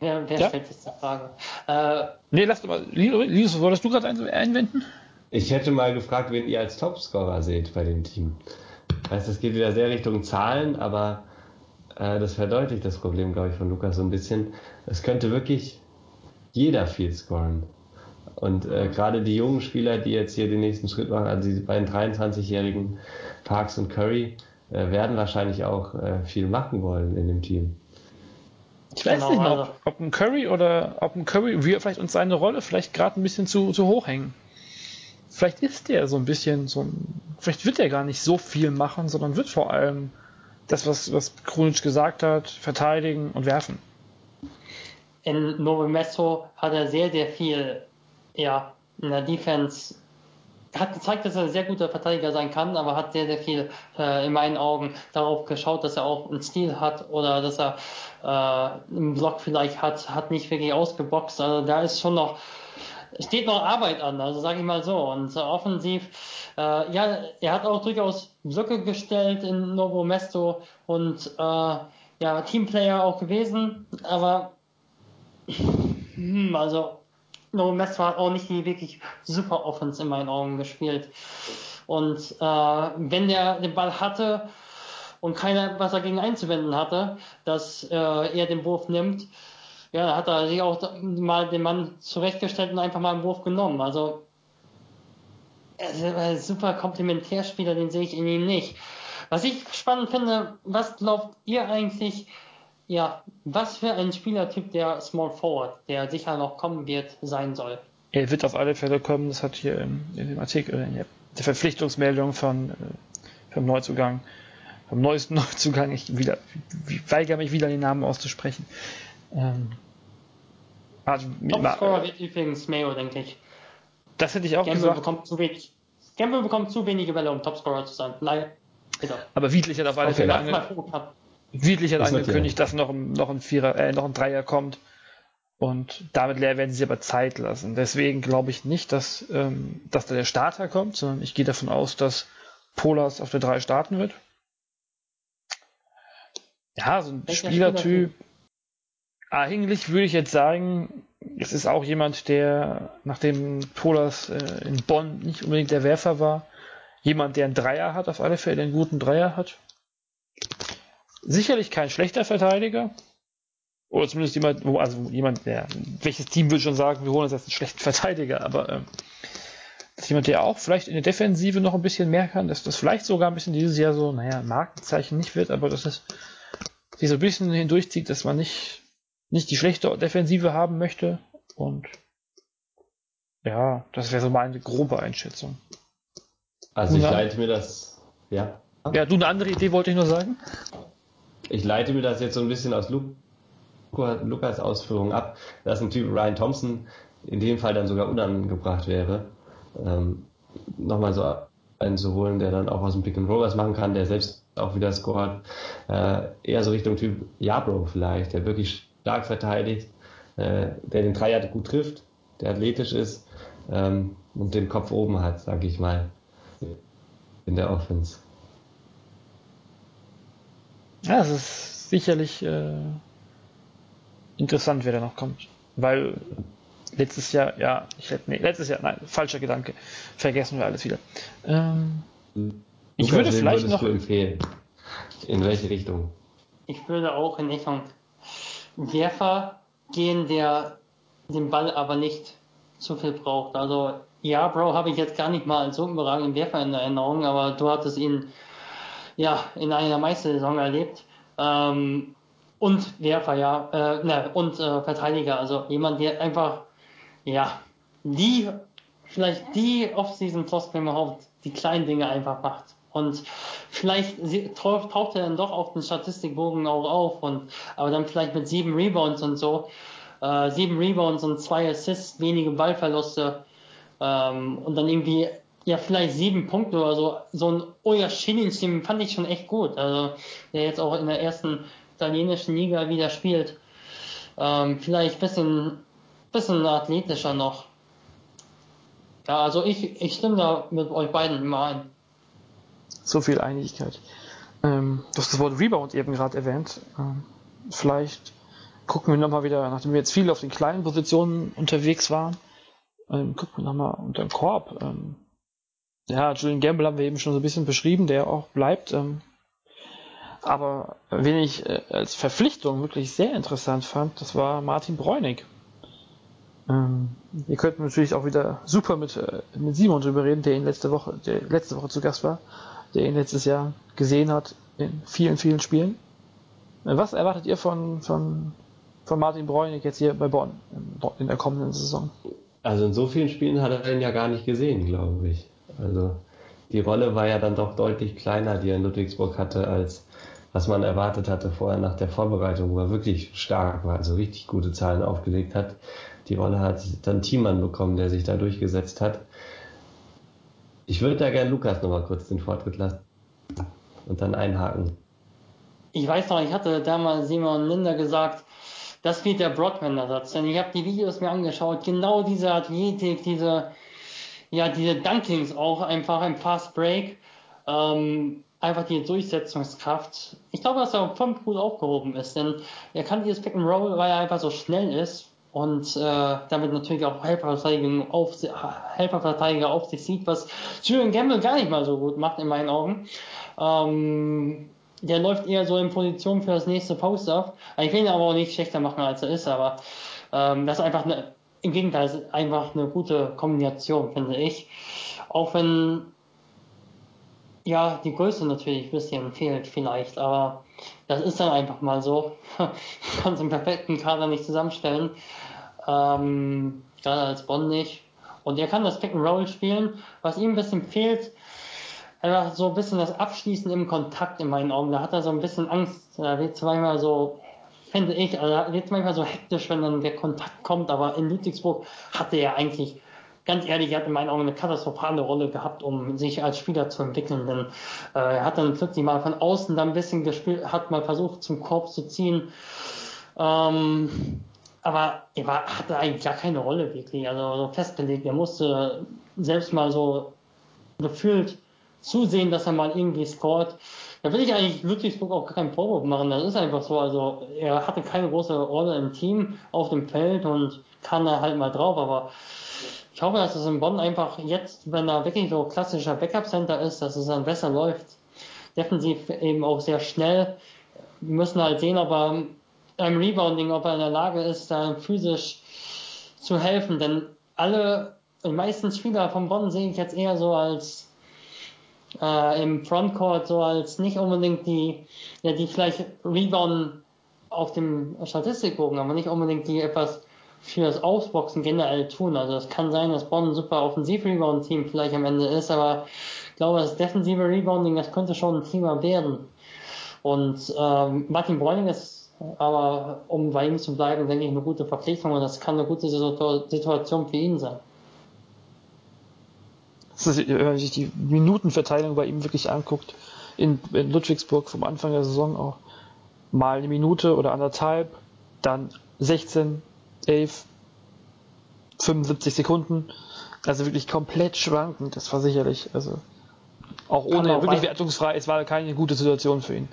Wer, wer ja? stellt jetzt die Frage? Äh, nee, lass doch mal. Linus, wolltest du gerade einwenden? Ich hätte mal gefragt, wen ihr als Topscorer seht bei dem Team. Heißt, das geht wieder sehr Richtung Zahlen, aber äh, das verdeutlicht das Problem, glaube ich, von Lukas so ein bisschen. Es könnte wirklich jeder viel scoren. Und äh, gerade die jungen Spieler, die jetzt hier den nächsten Schritt machen, also die beiden 23-jährigen Parks und Curry, äh, werden wahrscheinlich auch äh, viel machen wollen in dem Team. Ich weiß genau, nicht mal, ob, ob, ein Curry oder ob ein Curry, wir vielleicht uns seine Rolle vielleicht gerade ein bisschen zu, zu hoch hängen. Vielleicht ist der so ein bisschen so ein, vielleicht wird er gar nicht so viel machen, sondern wird vor allem das, was, was Krunic gesagt hat, verteidigen und werfen. In Novo Mesto hat er sehr, sehr viel, ja, in der Defense hat gezeigt, dass er ein sehr guter Verteidiger sein kann, aber hat sehr, sehr viel äh, in meinen Augen darauf geschaut, dass er auch einen Stil hat oder dass er äh, einen Block vielleicht hat, hat nicht wirklich ausgeboxt. Also da ist schon noch, steht noch Arbeit an, also sage ich mal so. Und äh, offensiv, äh, ja, er hat auch durchaus Blöcke gestellt in Novo Mesto und äh, ja, Teamplayer auch gewesen, aber hm, also No Mesto hat auch nicht die wirklich super Offense in meinen Augen gespielt. Und äh, wenn der den Ball hatte und keiner was dagegen einzuwenden hatte, dass äh, er den Wurf nimmt, ja, da hat er sich auch mal den Mann zurechtgestellt und einfach mal einen Wurf genommen. Also er ist ein super Komplementärspieler, den sehe ich in ihm nicht. Was ich spannend finde, was glaubt ihr eigentlich, ja, was für ein Spielertyp der Small Forward, der sicher noch kommen wird, sein soll? Er wird auf alle Fälle kommen, das hat hier in, dem Artikel, in der Verpflichtungsmeldung von, äh, vom Neuzugang, vom neuesten Neuzugang, ich wieder, weigere mich wieder den Namen auszusprechen. Ähm, also, Topscorer wird übrigens Mayo, denke ich. Das hätte ich auch Gamble gesagt. Bekommt zu wenig, Gamble bekommt zu wenige Bälle, um Topscorer zu sein. Leider. Aber Wiedlich hat auf alle Fälle ange Wiedlich hat angekündigt, dass noch ein, noch ein Vierer, äh, noch ein Dreier kommt. Und damit leer werden sie aber Zeit lassen. Deswegen glaube ich nicht, dass, ähm, dass da der Starter kommt, sondern ich gehe davon aus, dass Polas auf der 3 starten wird. Ja, so ein Welcher Spielertyp. Eigentlich würde ich jetzt sagen, es ist auch jemand, der, nachdem Polas äh, in Bonn nicht unbedingt der Werfer war, jemand, der einen Dreier hat, auf alle Fälle einen guten Dreier hat. Sicherlich kein schlechter Verteidiger. Oder zumindest jemand, also jemand, der, welches Team will schon sagen, wir holen uns jetzt einen schlechten Verteidiger, aber ähm, dass jemand, der auch vielleicht in der Defensive noch ein bisschen mehr kann, dass das vielleicht sogar ein bisschen dieses Jahr so, naja, Markenzeichen nicht wird, aber dass es sich so ein bisschen hindurchzieht, dass man nicht, nicht die schlechte Defensive haben möchte. Und ja, das wäre so meine grobe Einschätzung. Also ich leite mir das, ja. Ja, du eine andere Idee wollte ich nur sagen. Ich leite mir das jetzt so ein bisschen aus Lukas Ausführungen ab, dass ein Typ Ryan Thompson in dem Fall dann sogar unangebracht wäre, ähm, nochmal so einen zu holen, der dann auch aus dem Pick and Roll was machen kann, der selbst auch wieder scored, äh, eher so Richtung Typ Jabro vielleicht, der wirklich stark verteidigt, äh, der den Dreier gut trifft, der athletisch ist ähm, und den Kopf oben hat, sag ich mal in der Offense. Ja, es ist sicherlich äh, interessant, wer da noch kommt. Weil letztes Jahr, ja, ich hätte, nee, letztes Jahr, nein, falscher Gedanke. Vergessen wir alles wieder. Ähm, ich würde vielleicht noch. Du empfehlen? In welche Richtung? Ich würde auch in Richtung Werfer gehen, der den Ball aber nicht zu viel braucht. Also ja, Bro, habe ich jetzt gar nicht mal als so überragenden Werfer in Erinnerung, aber du hattest ihn ja in einer Meistersaison erlebt. Ähm, und Werfer, ja, äh, ne, und äh, Verteidiger, also jemand, der einfach, ja, die, vielleicht die Off-Season Floskel überhaupt, die kleinen Dinge einfach macht. Und vielleicht taucht er dann doch auf den Statistikbogen auch auf und, aber dann vielleicht mit sieben Rebounds und so, äh, sieben Rebounds und zwei Assists, wenige Ballverluste, ähm, und dann irgendwie, ja, vielleicht sieben Punkte oder so. So ein Oya den fand ich schon echt gut. Also, der jetzt auch in der ersten italienischen Liga wieder spielt. Ähm, vielleicht bisschen, bisschen athletischer noch. Ja, also ich, ich stimme da mit euch beiden immer ein. So viel Einigkeit. Ähm, du hast das Wort Rebound eben gerade erwähnt. Ähm, vielleicht gucken wir nochmal wieder, nachdem wir jetzt viel auf den kleinen Positionen unterwegs waren, ähm, gucken wir nochmal unter dem Korb. Ähm, ja, Julian Gamble haben wir eben schon so ein bisschen beschrieben, der auch bleibt. Ähm, aber wen ich äh, als Verpflichtung wirklich sehr interessant fand, das war Martin Bräunig. Ähm, wir könnten natürlich auch wieder super mit, äh, mit Simon drüber reden, der ihn letzte Woche, der letzte Woche zu Gast war, der ihn letztes Jahr gesehen hat in vielen, vielen Spielen. Was erwartet ihr von, von, von Martin Bräunig jetzt hier bei Bonn in, in der kommenden Saison? Also in so vielen Spielen hat er ihn ja gar nicht gesehen, glaube ich. Also die Rolle war ja dann doch deutlich kleiner, die er in Ludwigsburg hatte, als was man erwartet hatte vorher nach der Vorbereitung, wo er wirklich stark war, also richtig gute Zahlen aufgelegt hat. Die Rolle hat dann Thiemann bekommen, der sich da durchgesetzt hat. Ich würde da gerne Lukas nochmal kurz den Vortritt lassen und dann einhaken. Ich weiß noch, ich hatte damals Simon Linder gesagt, das wird der Broadman-Ersatz. Denn ich habe die Videos mir angeschaut, genau diese Athletik, diese, ja, diese Dunkings auch einfach im Fast Break, ähm, einfach die Durchsetzungskraft. Ich glaube, dass er voll gut aufgehoben ist, denn er kann dieses Pick and Roll, weil er einfach so schnell ist und äh, damit natürlich auch Helferverteidiger auf, Helferverteidiger auf sich sieht, was Julian Gamble gar nicht mal so gut macht in meinen Augen. Ähm, der läuft eher so in Position für das nächste Post-Up. Ich will ihn aber auch nicht schlechter machen, als er ist, aber ähm, das ist einfach eine, im Gegenteil, ist einfach eine gute Kombination, finde ich. Auch wenn ja, die Größe natürlich ein bisschen fehlt vielleicht, aber das ist dann einfach mal so. Ich kann es im perfekten Kader nicht zusammenstellen. Ähm, gerade als Bonn nicht. Und er kann das Pick and Roll spielen. Was ihm ein bisschen fehlt, einfach so ein bisschen das Abschließen im Kontakt in meinen Augen. Da hat er so ein bisschen Angst. Er wird zweimal so, finde ich, also er wird manchmal so hektisch, wenn dann der Kontakt kommt. Aber in Ludwigsburg hatte er eigentlich ganz ehrlich, er hat in meinen Augen eine katastrophale Rolle gehabt, um sich als Spieler zu entwickeln. Denn äh, er hat dann plötzlich mal von außen dann ein bisschen gespielt, hat mal versucht zum Korb zu ziehen. Ähm, aber er war, hatte eigentlich gar keine Rolle wirklich, also so festgelegt. Er musste selbst mal so gefühlt zusehen, dass er mal irgendwie scored. Da will ich eigentlich Ludwigsburg auch keinen Vorwurf machen. Das ist einfach so. Also er hatte keine große Rolle im Team auf dem Feld und kam da halt mal drauf, aber ich hoffe, dass es in Bonn einfach jetzt, wenn er wirklich so klassischer Backup-Center ist, dass es dann besser läuft. Defensiv eben auch sehr schnell. Wir müssen halt sehen, ob er im Rebounding, ob er in der Lage ist, da physisch zu helfen. Denn alle, die meisten Spieler von Bonn sehe ich jetzt eher so als äh, im Frontcourt, so als nicht unbedingt die, ja, die vielleicht Rebound auf dem Statistikbogen, aber nicht unbedingt die etwas für das Ausboxen generell tun. Also es kann sein, dass Bonn ein super Offensiv-Rebound-Team vielleicht am Ende ist, aber ich glaube, das defensive Rebounding, das könnte schon ein Thema werden. Und ähm, Martin Bräuning ist aber, um bei ihm zu bleiben, denke ich, eine gute Verpflichtung und das kann eine gute Situation für ihn sein. wenn man sich die Minutenverteilung bei ihm wirklich anguckt, in, in Ludwigsburg vom Anfang der Saison auch mal eine Minute oder anderthalb, dann 16, 11, 75 Sekunden. Also wirklich komplett schwankend. Das war sicherlich, also auch ohne, auch wirklich wertungsfrei, es war keine gute Situation für ihn.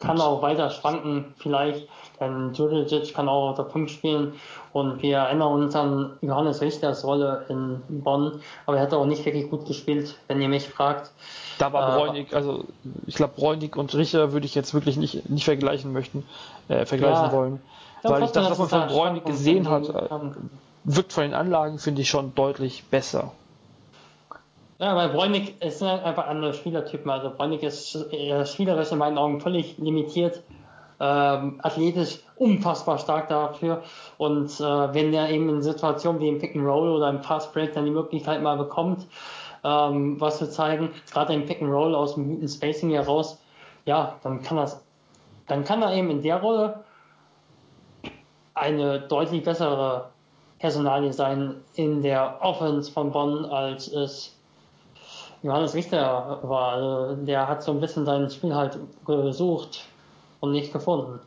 Kann auch weiter schwanken, vielleicht, denn Juricic kann auch auf der 5 spielen und wir erinnern uns an Johannes Richters Rolle in Bonn, aber er hat auch nicht wirklich gut gespielt, wenn ihr mich fragt. Da war äh, Bräunig, also ich glaube Bräunig und Richter würde ich jetzt wirklich nicht, nicht vergleichen möchten, äh, vergleichen ja, wollen. Weil ich das, was man von Bräunig gesehen hat, äh, wirkt von den Anlagen, finde ich, schon deutlich besser. Ja, weil Bräunig ist einfach andere Spielertypen. Also Bräunig ist äh, spielerisch in meinen Augen völlig limitiert, ähm, athletisch unfassbar stark dafür. Und äh, wenn er eben in Situationen wie im Pick and Roll oder im Fast Break dann die Möglichkeit mal bekommt, ähm, was zu zeigen, gerade im Pick and Roll aus dem guten Spacing heraus, ja, dann kann das, dann kann er eben in der Rolle eine deutlich bessere Personalie sein in der Offense von Bonn, als es Johannes Richter war. Also der hat so ein bisschen sein Spiel halt gesucht und nicht gefunden.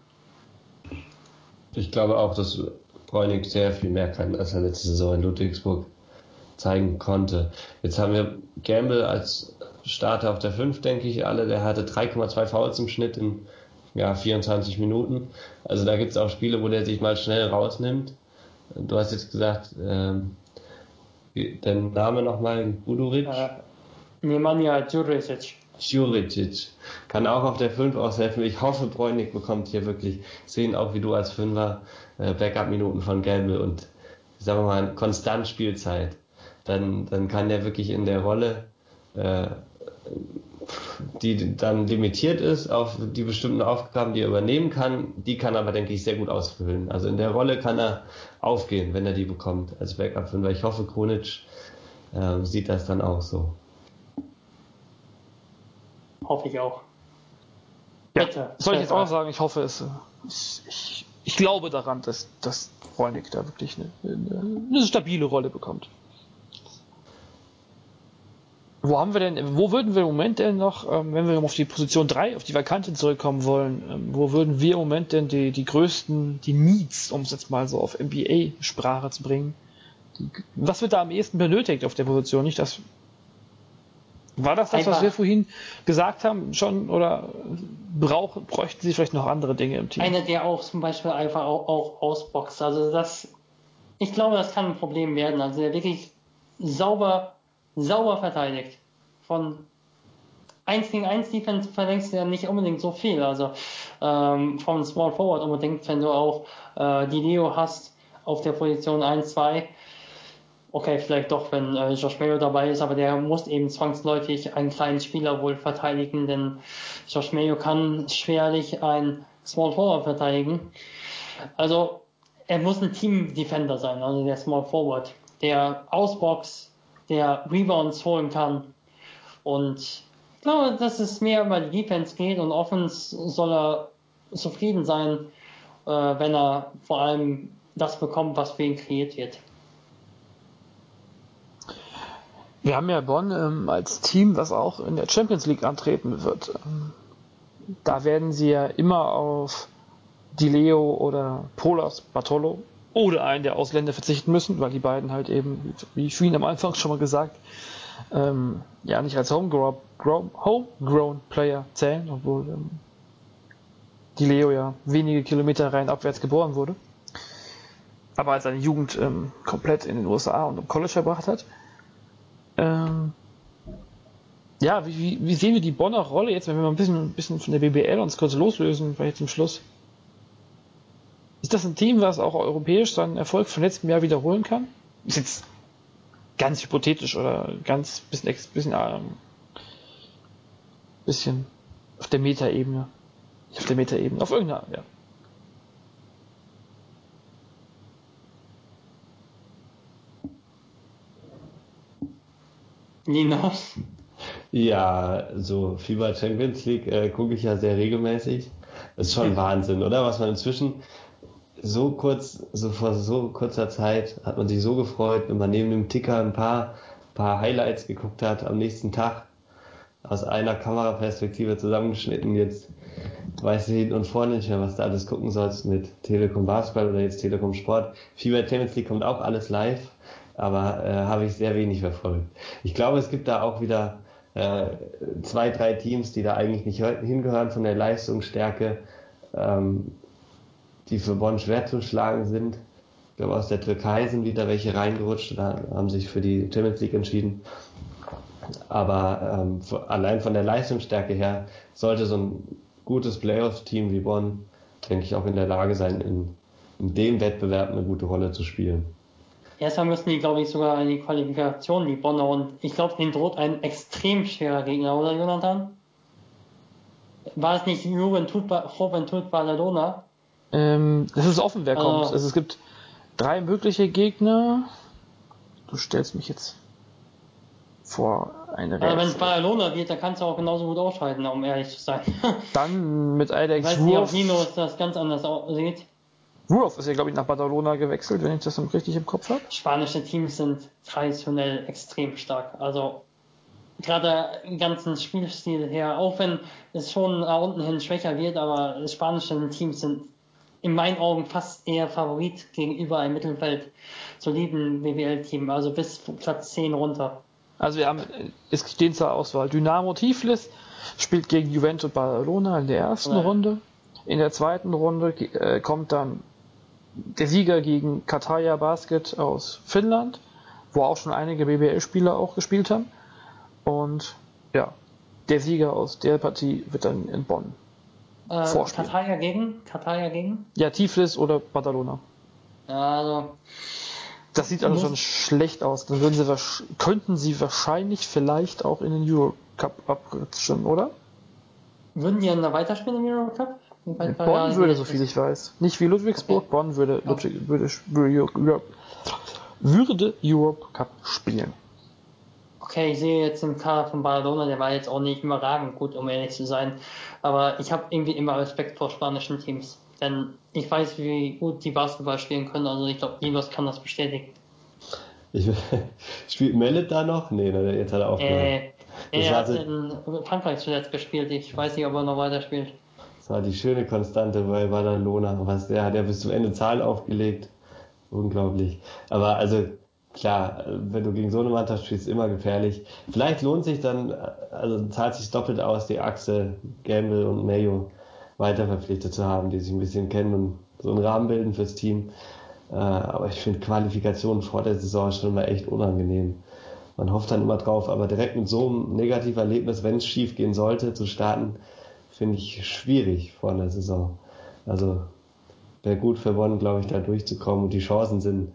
Ich glaube auch, dass Bräunig sehr viel mehr kann, als er letzte Saison in Ludwigsburg zeigen konnte. Jetzt haben wir Gamble als Starter auf der 5, denke ich, alle. Der hatte 3,2 Fouls im Schnitt in ja, 24 Minuten. Also da gibt es auch Spiele, wo der sich mal schnell rausnimmt. Du hast jetzt gesagt, ähm, dein Name nochmal, Buduric? Äh, Nemanja Djuricic. Djuricic. Kann auch auf der 5 aushelfen. Ich hoffe, Bräunig bekommt hier wirklich sehen, auch wie du als Fünfer, äh, Backup-Minuten von Gamble und sagen wir mal, konstant Spielzeit. Dann, dann kann der wirklich in der Rolle äh, die dann limitiert ist auf die bestimmten Aufgaben, die er übernehmen kann, die kann er aber, denke ich, sehr gut ausfüllen. Also in der Rolle kann er aufgehen, wenn er die bekommt als Backup-Fünfer. Ich hoffe, Kronic äh, sieht das dann auch so. Hoffe ich auch. Ja, Bitte. Soll ich jetzt auch sagen, ich hoffe es. Ich, ich, glaube daran, dass, dass Bräunig da wirklich eine, eine, eine stabile Rolle bekommt. Wo haben wir denn, wo würden wir im Moment denn noch, ähm, wenn wir auf die Position 3, auf die Vakante zurückkommen wollen, ähm, wo würden wir im Moment denn die, die größten, die Needs, um es jetzt mal so auf NBA-Sprache zu bringen, die, was wird da am ehesten benötigt auf der Position? Nicht das, war das das, Einfach. was wir vorhin gesagt haben schon, oder brauchen, bräuchten sie vielleicht noch andere Dinge im Team? Einer, der auch zum Beispiel einfach auch, auch ausboxt, also das, ich glaube, das kann ein Problem werden, also der wirklich sauber sauber verteidigt. Von 1 gegen 1 Defense verlängst du ja nicht unbedingt so viel. Also ähm, vom Small Forward unbedingt, wenn du auch äh, die Leo hast auf der Position 1, 2. Okay, vielleicht doch, wenn äh, Josh Mayo dabei ist, aber der muss eben zwangsläufig einen kleinen Spieler wohl verteidigen, denn Josh Mayo kann schwerlich ein Small Forward verteidigen. Also er muss ein Team Defender sein, also der Small Forward, der Ausbox, der Rebounds holen kann und ich glaube, dass es mehr über die Defense geht und Offense soll er zufrieden sein, äh, wenn er vor allem das bekommt, was für ihn kreiert wird. Wir haben ja Bonn ähm, als Team, was auch in der Champions League antreten wird. Ähm, da werden sie ja immer auf Di Leo oder Polas Bartolo oder einen der Ausländer verzichten müssen, weil die beiden halt eben, wie ich vorhin am Anfang schon mal gesagt, ähm, ja nicht als Homegrown, Homegrown Player zählen, obwohl ähm, die Leo ja wenige Kilometer rein abwärts geboren wurde, aber als seine Jugend ähm, komplett in den USA und im College verbracht hat. Ähm, ja, wie, wie, sehen wir die Bonner Rolle jetzt, wenn wir mal ein bisschen, ein bisschen von der BBL uns kurz loslösen, vielleicht zum Schluss? Ist das ein Team, was auch europäisch seinen Erfolg von letztem Jahr wiederholen kann? Ist jetzt ganz hypothetisch oder ganz bisschen, bisschen, ähm, bisschen auf der Metaebene. Nicht auf der Metaebene, auf irgendeiner, ja. Nina? Ja, so FIBA Champions League äh, gucke ich ja sehr regelmäßig. Das ist schon Wahnsinn, oder? Was man inzwischen so kurz, so vor so kurzer Zeit hat man sich so gefreut, wenn man neben dem Ticker ein paar, paar Highlights geguckt hat am nächsten Tag aus einer Kameraperspektive zusammengeschnitten. Jetzt weißt du hinten und vorne nicht mehr, was du alles gucken sollst mit Telekom Basketball oder jetzt Telekom Sport. FIBA Champions League kommt auch alles live, aber äh, habe ich sehr wenig verfolgt. Ich glaube, es gibt da auch wieder äh, zwei, drei Teams, die da eigentlich nicht hingehören von der Leistungsstärke. Ähm, die für Bonn schwer zu schlagen sind. Ich glaube, aus der Türkei sind wieder welche reingerutscht oder haben sich für die Champions League entschieden. Aber ähm, allein von der Leistungsstärke her sollte so ein gutes Playoff-Team wie Bonn, denke ich, auch in der Lage sein, in, in dem Wettbewerb eine gute Rolle zu spielen. Erstmal müssen die, glaube ich, sogar in die Qualifikation, die Bonner. Und ich glaube, denen droht ein extrem schwerer Gegner, oder Jonathan? War es nicht Juventud, Juventud Badalona? Ähm, es ist offen, wer kommt. Also es gibt drei mögliche Gegner. Du stellst mich jetzt vor eine Rätsel. Aber wenn es Barcelona wird, dann kannst du auch genauso gut ausscheiden, um ehrlich zu sein. dann mit Alex Ich weiß nicht, ob Nino das ganz anders sieht. Wurf ist ja, glaube ich, nach Barcelona gewechselt, wenn ich das richtig im Kopf habe. Spanische Teams sind traditionell extrem stark. Also gerade im ganzen Spielstil her, auch wenn es schon nach unten hin schwächer wird, aber spanische Teams sind in meinen Augen fast eher Favorit gegenüber einem Mittelfeld soliden BWL-Team, also bis Platz 10 runter. Also wir haben, es stehen zur Auswahl. Dynamo Tiflis spielt gegen Juventus Barcelona in der ersten ja. Runde. In der zweiten Runde äh, kommt dann der Sieger gegen Kataya Basket aus Finnland, wo auch schon einige BBL-Spieler auch gespielt haben. Und ja, der Sieger aus der Partie wird dann in Bonn äh, vorspielen. Katar gegen? Katar gegen? Ja, Tiflis oder Badalona. Ja, also. Das sieht also schon schlecht aus. Dann würden sie könnten sie wahrscheinlich vielleicht auch in den Eurocup abrutschen, oder? Würden die dann da weiterspielen im Eurocup? Bonn würde, so viel ich weiß. Nicht wie Ludwigsburg, okay. Bonn würde, Ludwig, würde, würde, würde Europe Cup spielen. Okay, ich sehe jetzt den Kader von Barcelona, der war jetzt auch nicht überragend gut, um ehrlich zu sein. Aber ich habe irgendwie immer Respekt vor spanischen Teams. Denn ich weiß, wie gut die Basketball spielen können. Also ich glaube, Nibos kann das bestätigen. Ich, spielt Mellet da noch? Nee, jetzt hat er aufgehört. Äh, er hat in Frankreich zuletzt gespielt. Ich weiß nicht, ob er noch weiter spielt. Das war die schöne Konstante bei Badalona. Was, der hat ja bis zum Ende Zahlen aufgelegt. Unglaublich. Aber also klar, wenn du gegen so eine Mannschaft spielst, immer gefährlich. Vielleicht lohnt sich dann, also zahlt sich doppelt aus, die Achse Gamble und Mayo weiter verpflichtet zu haben, die sich ein bisschen kennen und so einen Rahmen bilden fürs Team. Äh, aber ich finde Qualifikationen vor der Saison schon immer echt unangenehm. man hofft dann immer drauf, aber direkt mit so einem negativen Erlebnis, wenn es schief gehen sollte, zu starten, finde ich schwierig vor einer Saison. Also wäre gut für Bonn, glaube ich, da durchzukommen und die Chancen sind,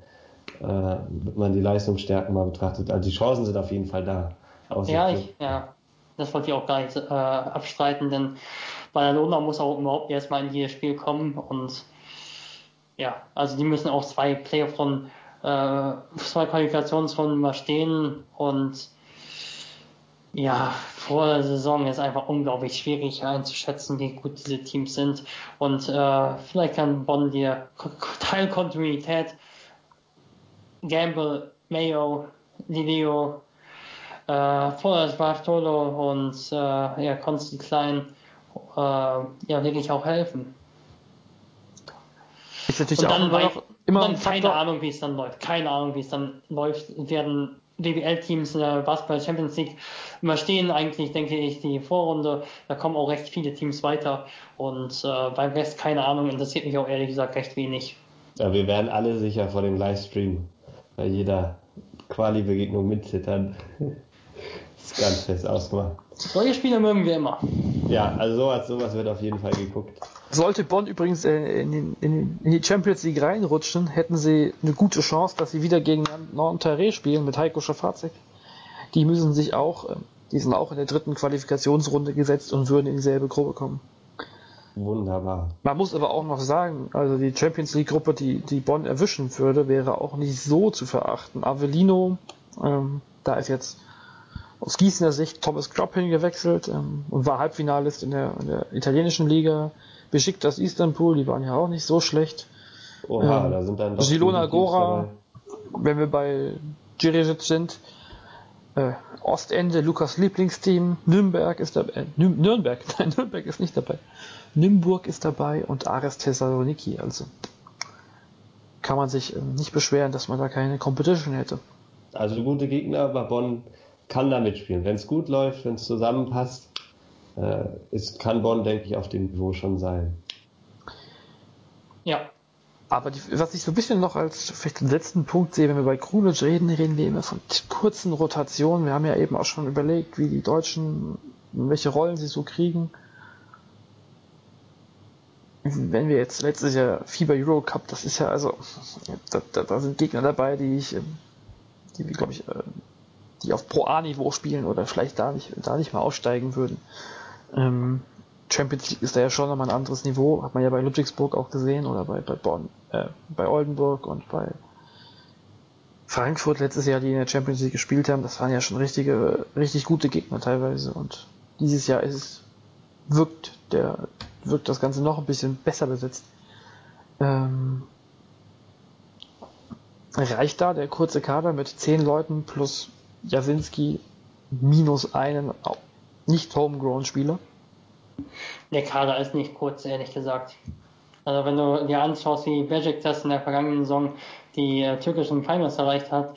wenn man die Leistungsstärken mal betrachtet, also die Chancen sind auf jeden Fall da. Ja, ich, ja, das wollte ich auch gar nicht äh, abstreiten, denn Barcelona muss auch überhaupt erstmal in dieses Spiel kommen und ja, also die müssen auch zwei Playoff-Runden, äh, zwei Qualifikationsrunden mal stehen und ja, vor der Saison ist einfach unglaublich schwierig einzuschätzen, wie gut diese Teams sind. Und äh, vielleicht kann Bonn dir Teilkontinuität, Gamble, Mayo, Lilio, äh, Vorder Bartolo und äh, ja, Constant Klein äh, ja wirklich auch helfen. Ist natürlich und dann, auch immer, immer dann keine Ahnung, wie es dann läuft. Keine Ahnung, wie es dann läuft. Werden BBL-Teams in der Basketball Champions League überstehen eigentlich, denke ich, die Vorrunde. Da kommen auch recht viele Teams weiter. Und äh, beim Rest, keine Ahnung, interessiert mich auch ehrlich gesagt recht wenig. Ja, wir werden alle sicher vor dem Livestream bei jeder Quali-Begegnung mitzittern. das ist ganz fest ausgemacht. Solche Spiele mögen wir immer. Ja, also sowas, sowas wird auf jeden Fall geguckt. Sollte Bonn übrigens in, in, in, die Champions League reinrutschen, hätten sie eine gute Chance, dass sie wieder gegen Nanterre spielen mit Heiko Schafazik. Die müssen sich auch, ähm, die sind auch in der dritten Qualifikationsrunde gesetzt und würden in dieselbe Gruppe kommen. Wunderbar. Man muss aber auch noch sagen, also die Champions League Gruppe, die, die Bonn erwischen würde, wäre auch nicht so zu verachten. Avellino, ähm, da ist jetzt aus Gießener Sicht Thomas Klopp hingewechselt ähm, und war Halbfinalist in der, in der italienischen Liga. Beschickt das Istanbul, die waren ja auch nicht so schlecht. Oha, ähm, da sind dann doch Silona Gora, wenn wir bei Djiricic sind, äh, Ostende, Lukas Lieblingsteam, Nürnberg ist dabei, äh, Nürnberg, nein, Nürnberg ist nicht dabei. Nürnberg ist dabei und Ares Thessaloniki, also kann man sich äh, nicht beschweren, dass man da keine Competition hätte. Also gute Gegner, aber Bonn kann da mitspielen. Wenn es gut läuft, wenn es zusammenpasst, äh, ist, kann Bonn, denke ich, auf dem Niveau schon sein. Ja. Aber die, was ich so ein bisschen noch als vielleicht den letzten Punkt sehe, wenn wir bei Krunic reden, reden wir immer von kurzen Rotationen. Wir haben ja eben auch schon überlegt, wie die Deutschen, welche Rollen sie so kriegen. Wenn wir jetzt letztes Jahr FIBA Euro Cup, das ist ja also, da, da, da sind Gegner dabei, die ich, die, glaube ich, äh, die auf Pro A-Niveau spielen oder vielleicht da nicht, da nicht mal aussteigen würden. Ähm, Champions League ist da ja schon nochmal ein anderes Niveau, hat man ja bei Ludwigsburg auch gesehen oder bei, bei Bonn, äh, bei Oldenburg und bei Frankfurt letztes Jahr, die in der Champions League gespielt haben, das waren ja schon richtige, richtig gute Gegner teilweise und dieses Jahr ist es, wirkt der, wirkt das Ganze noch ein bisschen besser besetzt. Ähm, reicht da der kurze Kader mit zehn Leuten plus Jasinski minus einen nicht homegrown Spieler? Der Kader ist nicht kurz, ehrlich gesagt. Also wenn du dir anschaust, wie Bejik das in der vergangenen Saison die äh, türkischen Finals erreicht hat,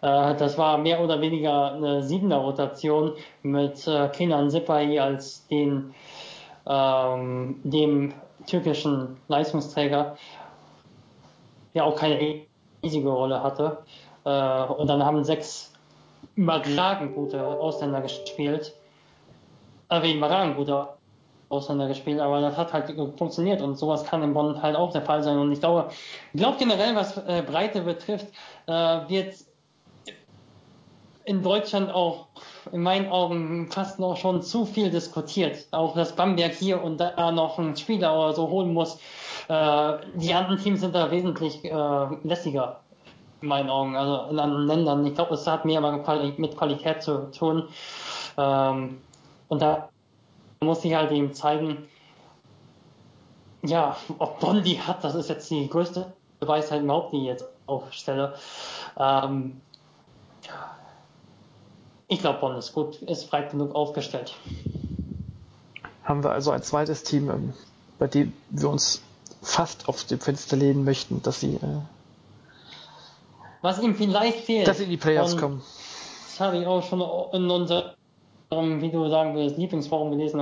äh, das war mehr oder weniger eine siebener Rotation mit äh, Kenan Sipai als den ähm, dem türkischen Leistungsträger, der auch keine riesige Rolle hatte. Äh, und dann haben sechs überragend gute Ausländer gespielt. Äh, überragend gute Ausländer gespielt, aber das hat halt funktioniert und sowas kann in Bonn halt auch der Fall sein. Und ich glaube, ich glaube generell, was äh, Breite betrifft, äh, wird in Deutschland auch in meinen Augen fast noch schon zu viel diskutiert. Auch dass Bamberg hier und da noch einen Spieler oder so holen muss. Äh, die anderen Teams sind da wesentlich äh, lässiger in meinen Augen, also in anderen Ländern. Ich glaube, es hat mehr mit Qualität zu tun. Ähm, und da muss ich halt eben zeigen, ja, ob Bonn die hat, das ist jetzt die größte Weisheit überhaupt, die ich jetzt aufstelle. Ähm, ich glaube, Bonn ist gut, ist breit genug aufgestellt. Haben wir also ein zweites Team, ähm, bei dem wir uns fast auf dem Fenster lehnen möchten, dass sie äh, was ihm vielleicht fehlt. Dass sie in die Playoffs kommen. Das habe ich auch schon in unserem, wie du sagen willst, Lieblingsforum gelesen.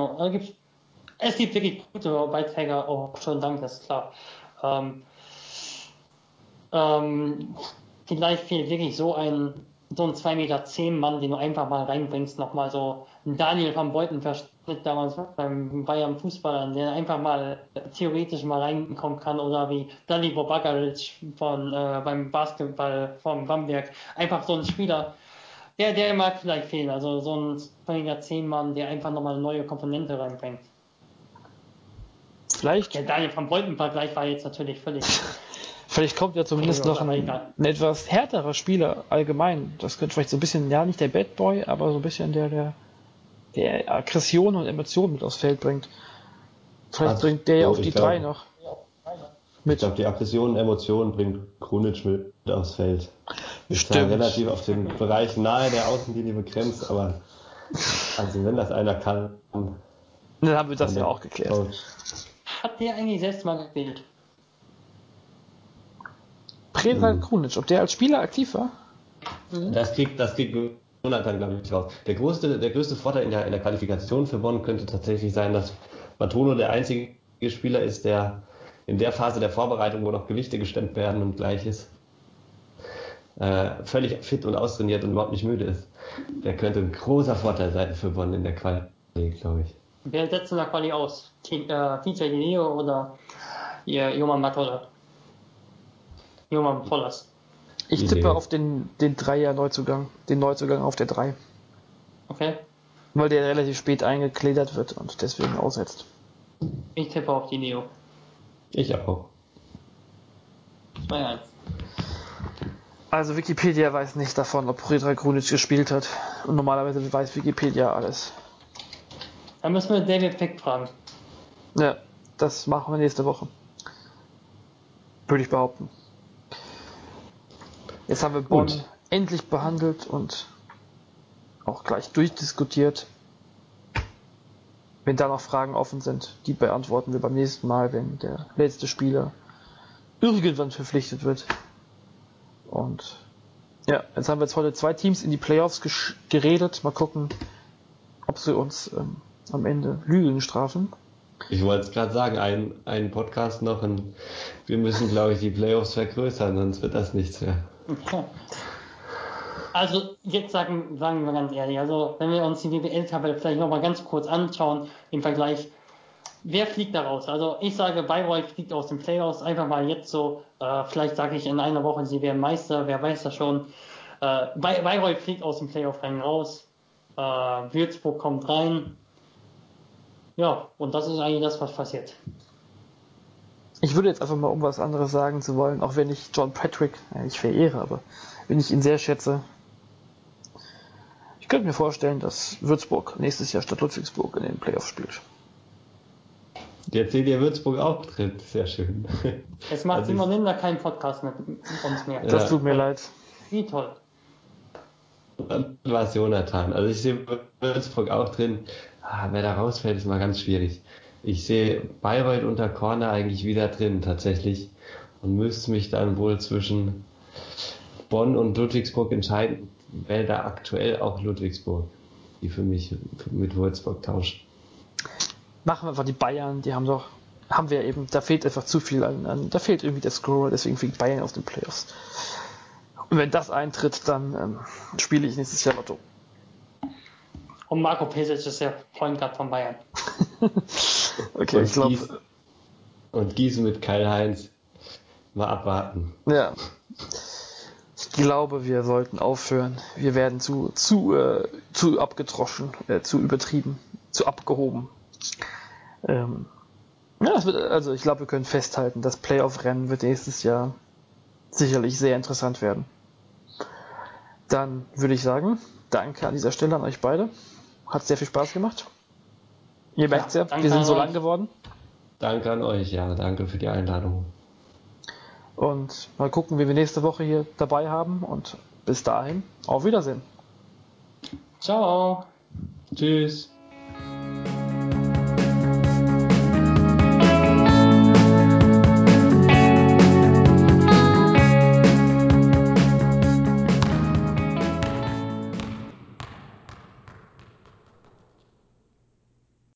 Es gibt wirklich gute Beiträge, auch schon dank, das ist klar. Ähm, ähm, vielleicht fehlt wirklich so ein so ein 2,10 Meter zehn Mann, den du einfach mal reinbringst, nochmal so ein Daniel van Beuten Verschnitt damals beim Bayern Fußballer, der einfach mal theoretisch mal reinkommen kann oder wie Dalibor Bagaric von, äh, beim Basketball von Bamberg. Einfach so ein Spieler, der, der mag vielleicht fehlen. Also so ein 2,10 Meter zehn Mann, der einfach nochmal eine neue Komponente reinbringt. Vielleicht. Der Daniel van Beuten-Vergleich war jetzt natürlich völlig Vielleicht kommt ja zumindest noch ein, ein, etwas härterer Spieler allgemein. Das könnte vielleicht so ein bisschen, ja, nicht der Bad Boy, aber so ein bisschen der, der, der Aggression und Emotionen mit aufs Feld bringt. Vielleicht also, bringt der ja auf die glaub, drei noch. Mit. Ich glaube, die Aggression und Emotionen bringt Krunic mit aufs Feld. Ist ja relativ auf den Bereich nahe der Außenlinie begrenzt, aber also wenn das einer kann. Dann haben wir das ja auch geklärt. Coach. Hat der eigentlich selbst mal gespielt? Predrag mhm. Krunic, ob der als Spieler aktiv war? Mhm. Das kriegt, das kriegt Jonathan, glaube ich, raus. Der größte, der größte Vorteil in der, in der Qualifikation für Bonn könnte tatsächlich sein, dass Matono der einzige Spieler ist, der in der Phase der Vorbereitung, wo noch Gewichte gestemmt werden und gleiches, äh, völlig fit und austrainiert und überhaupt nicht müde ist. Der könnte ein großer Vorteil sein für Bonn in der Quali, glaube ich. Wer setzt in der Quali aus? Äh, TJ Leo oder Joman Matola? Joman Vollers. Ich tippe auf den, den Dreier-Neuzugang, den Neuzugang auf der 3. Okay. Weil der relativ spät eingegliedert wird und deswegen aussetzt. Ich tippe auf die Neo. Ich auch. 2-1. Also Wikipedia weiß nicht davon, ob Predrag Grunic gespielt hat. Und normalerweise weiß Wikipedia alles. Dann müssen wir David Pick fragen. Ja, das machen wir nächste Woche. Würde ich behaupten. Jetzt haben wir Bonn Gut. endlich behandelt und auch gleich durchdiskutiert. Wenn da noch Fragen offen sind, die beantworten wir beim nächsten Mal, wenn der letzte Spieler irgendwann verpflichtet wird. Und ja, jetzt haben wir jetzt heute zwei Teams in die Playoffs geredet. Mal gucken, ob sie uns ähm, am Ende Lügen strafen. Ich wollte es gerade sagen, ein, ein Podcast noch und wir müssen, glaube ich, die Playoffs vergrößern, sonst wird das nichts mehr. Also jetzt sagen, sagen wir ganz ehrlich, also wenn wir uns die WWL-Tabelle vielleicht nochmal ganz kurz anschauen im Vergleich, wer fliegt da raus? Also ich sage, Bayreuth fliegt aus den Playoffs, einfach mal jetzt so, äh, vielleicht sage ich in einer Woche, sie werden Meister, wer weiß das schon. Äh, Bayreuth fliegt aus dem Playoff-Rennen raus, äh, Würzburg kommt rein. Ja, und das ist eigentlich das, was passiert. Ich würde jetzt einfach mal, um was anderes sagen zu wollen, auch wenn ich John Patrick, ja, ich verehre, aber wenn ich ihn sehr schätze, ich könnte mir vorstellen, dass Würzburg nächstes Jahr statt Ludwigsburg in den Playoffs spielt. Jetzt seht ihr Würzburg auch drin, sehr schön. Es macht also Simon Linder keinen Podcast mit uns mehr. Das ja. tut mir leid. Wie toll. Dann war es Jonathan. Also ich sehe Würzburg auch drin. Ah, wer da rausfällt, ist mal ganz schwierig. Ich sehe Bayreuth unter Corner eigentlich wieder drin tatsächlich und müsste mich dann wohl zwischen Bonn und Ludwigsburg entscheiden, wäre da aktuell auch Ludwigsburg, die für mich mit Würzburg tauscht. Machen wir einfach die Bayern, die haben doch, haben wir eben, da fehlt einfach zu viel an, an da fehlt irgendwie der Score, deswegen fliegt Bayern aus den Playoffs. Und wenn das eintritt, dann ähm, spiele ich nächstes Jahr Lotto. Und Marco Pesic ist der Point Guard von Bayern. okay, und ich glaube. Und Gießen mit Kyle Heinz. Mal abwarten. Ja. Ich glaube, wir sollten aufhören. Wir werden zu, zu, äh, zu abgetroschen, äh, zu übertrieben, zu abgehoben. Ähm, ja, wird, also ich glaube, wir können festhalten, das Playoff-Rennen wird nächstes Jahr sicherlich sehr interessant werden. Dann würde ich sagen, danke an dieser Stelle an euch beide. Hat sehr viel Spaß gemacht. Ihr merkt ja, wir sind so lang geworden. Danke an euch, ja, danke für die Einladung. Und mal gucken, wie wir nächste Woche hier dabei haben. Und bis dahin, auf Wiedersehen. Ciao. Tschüss.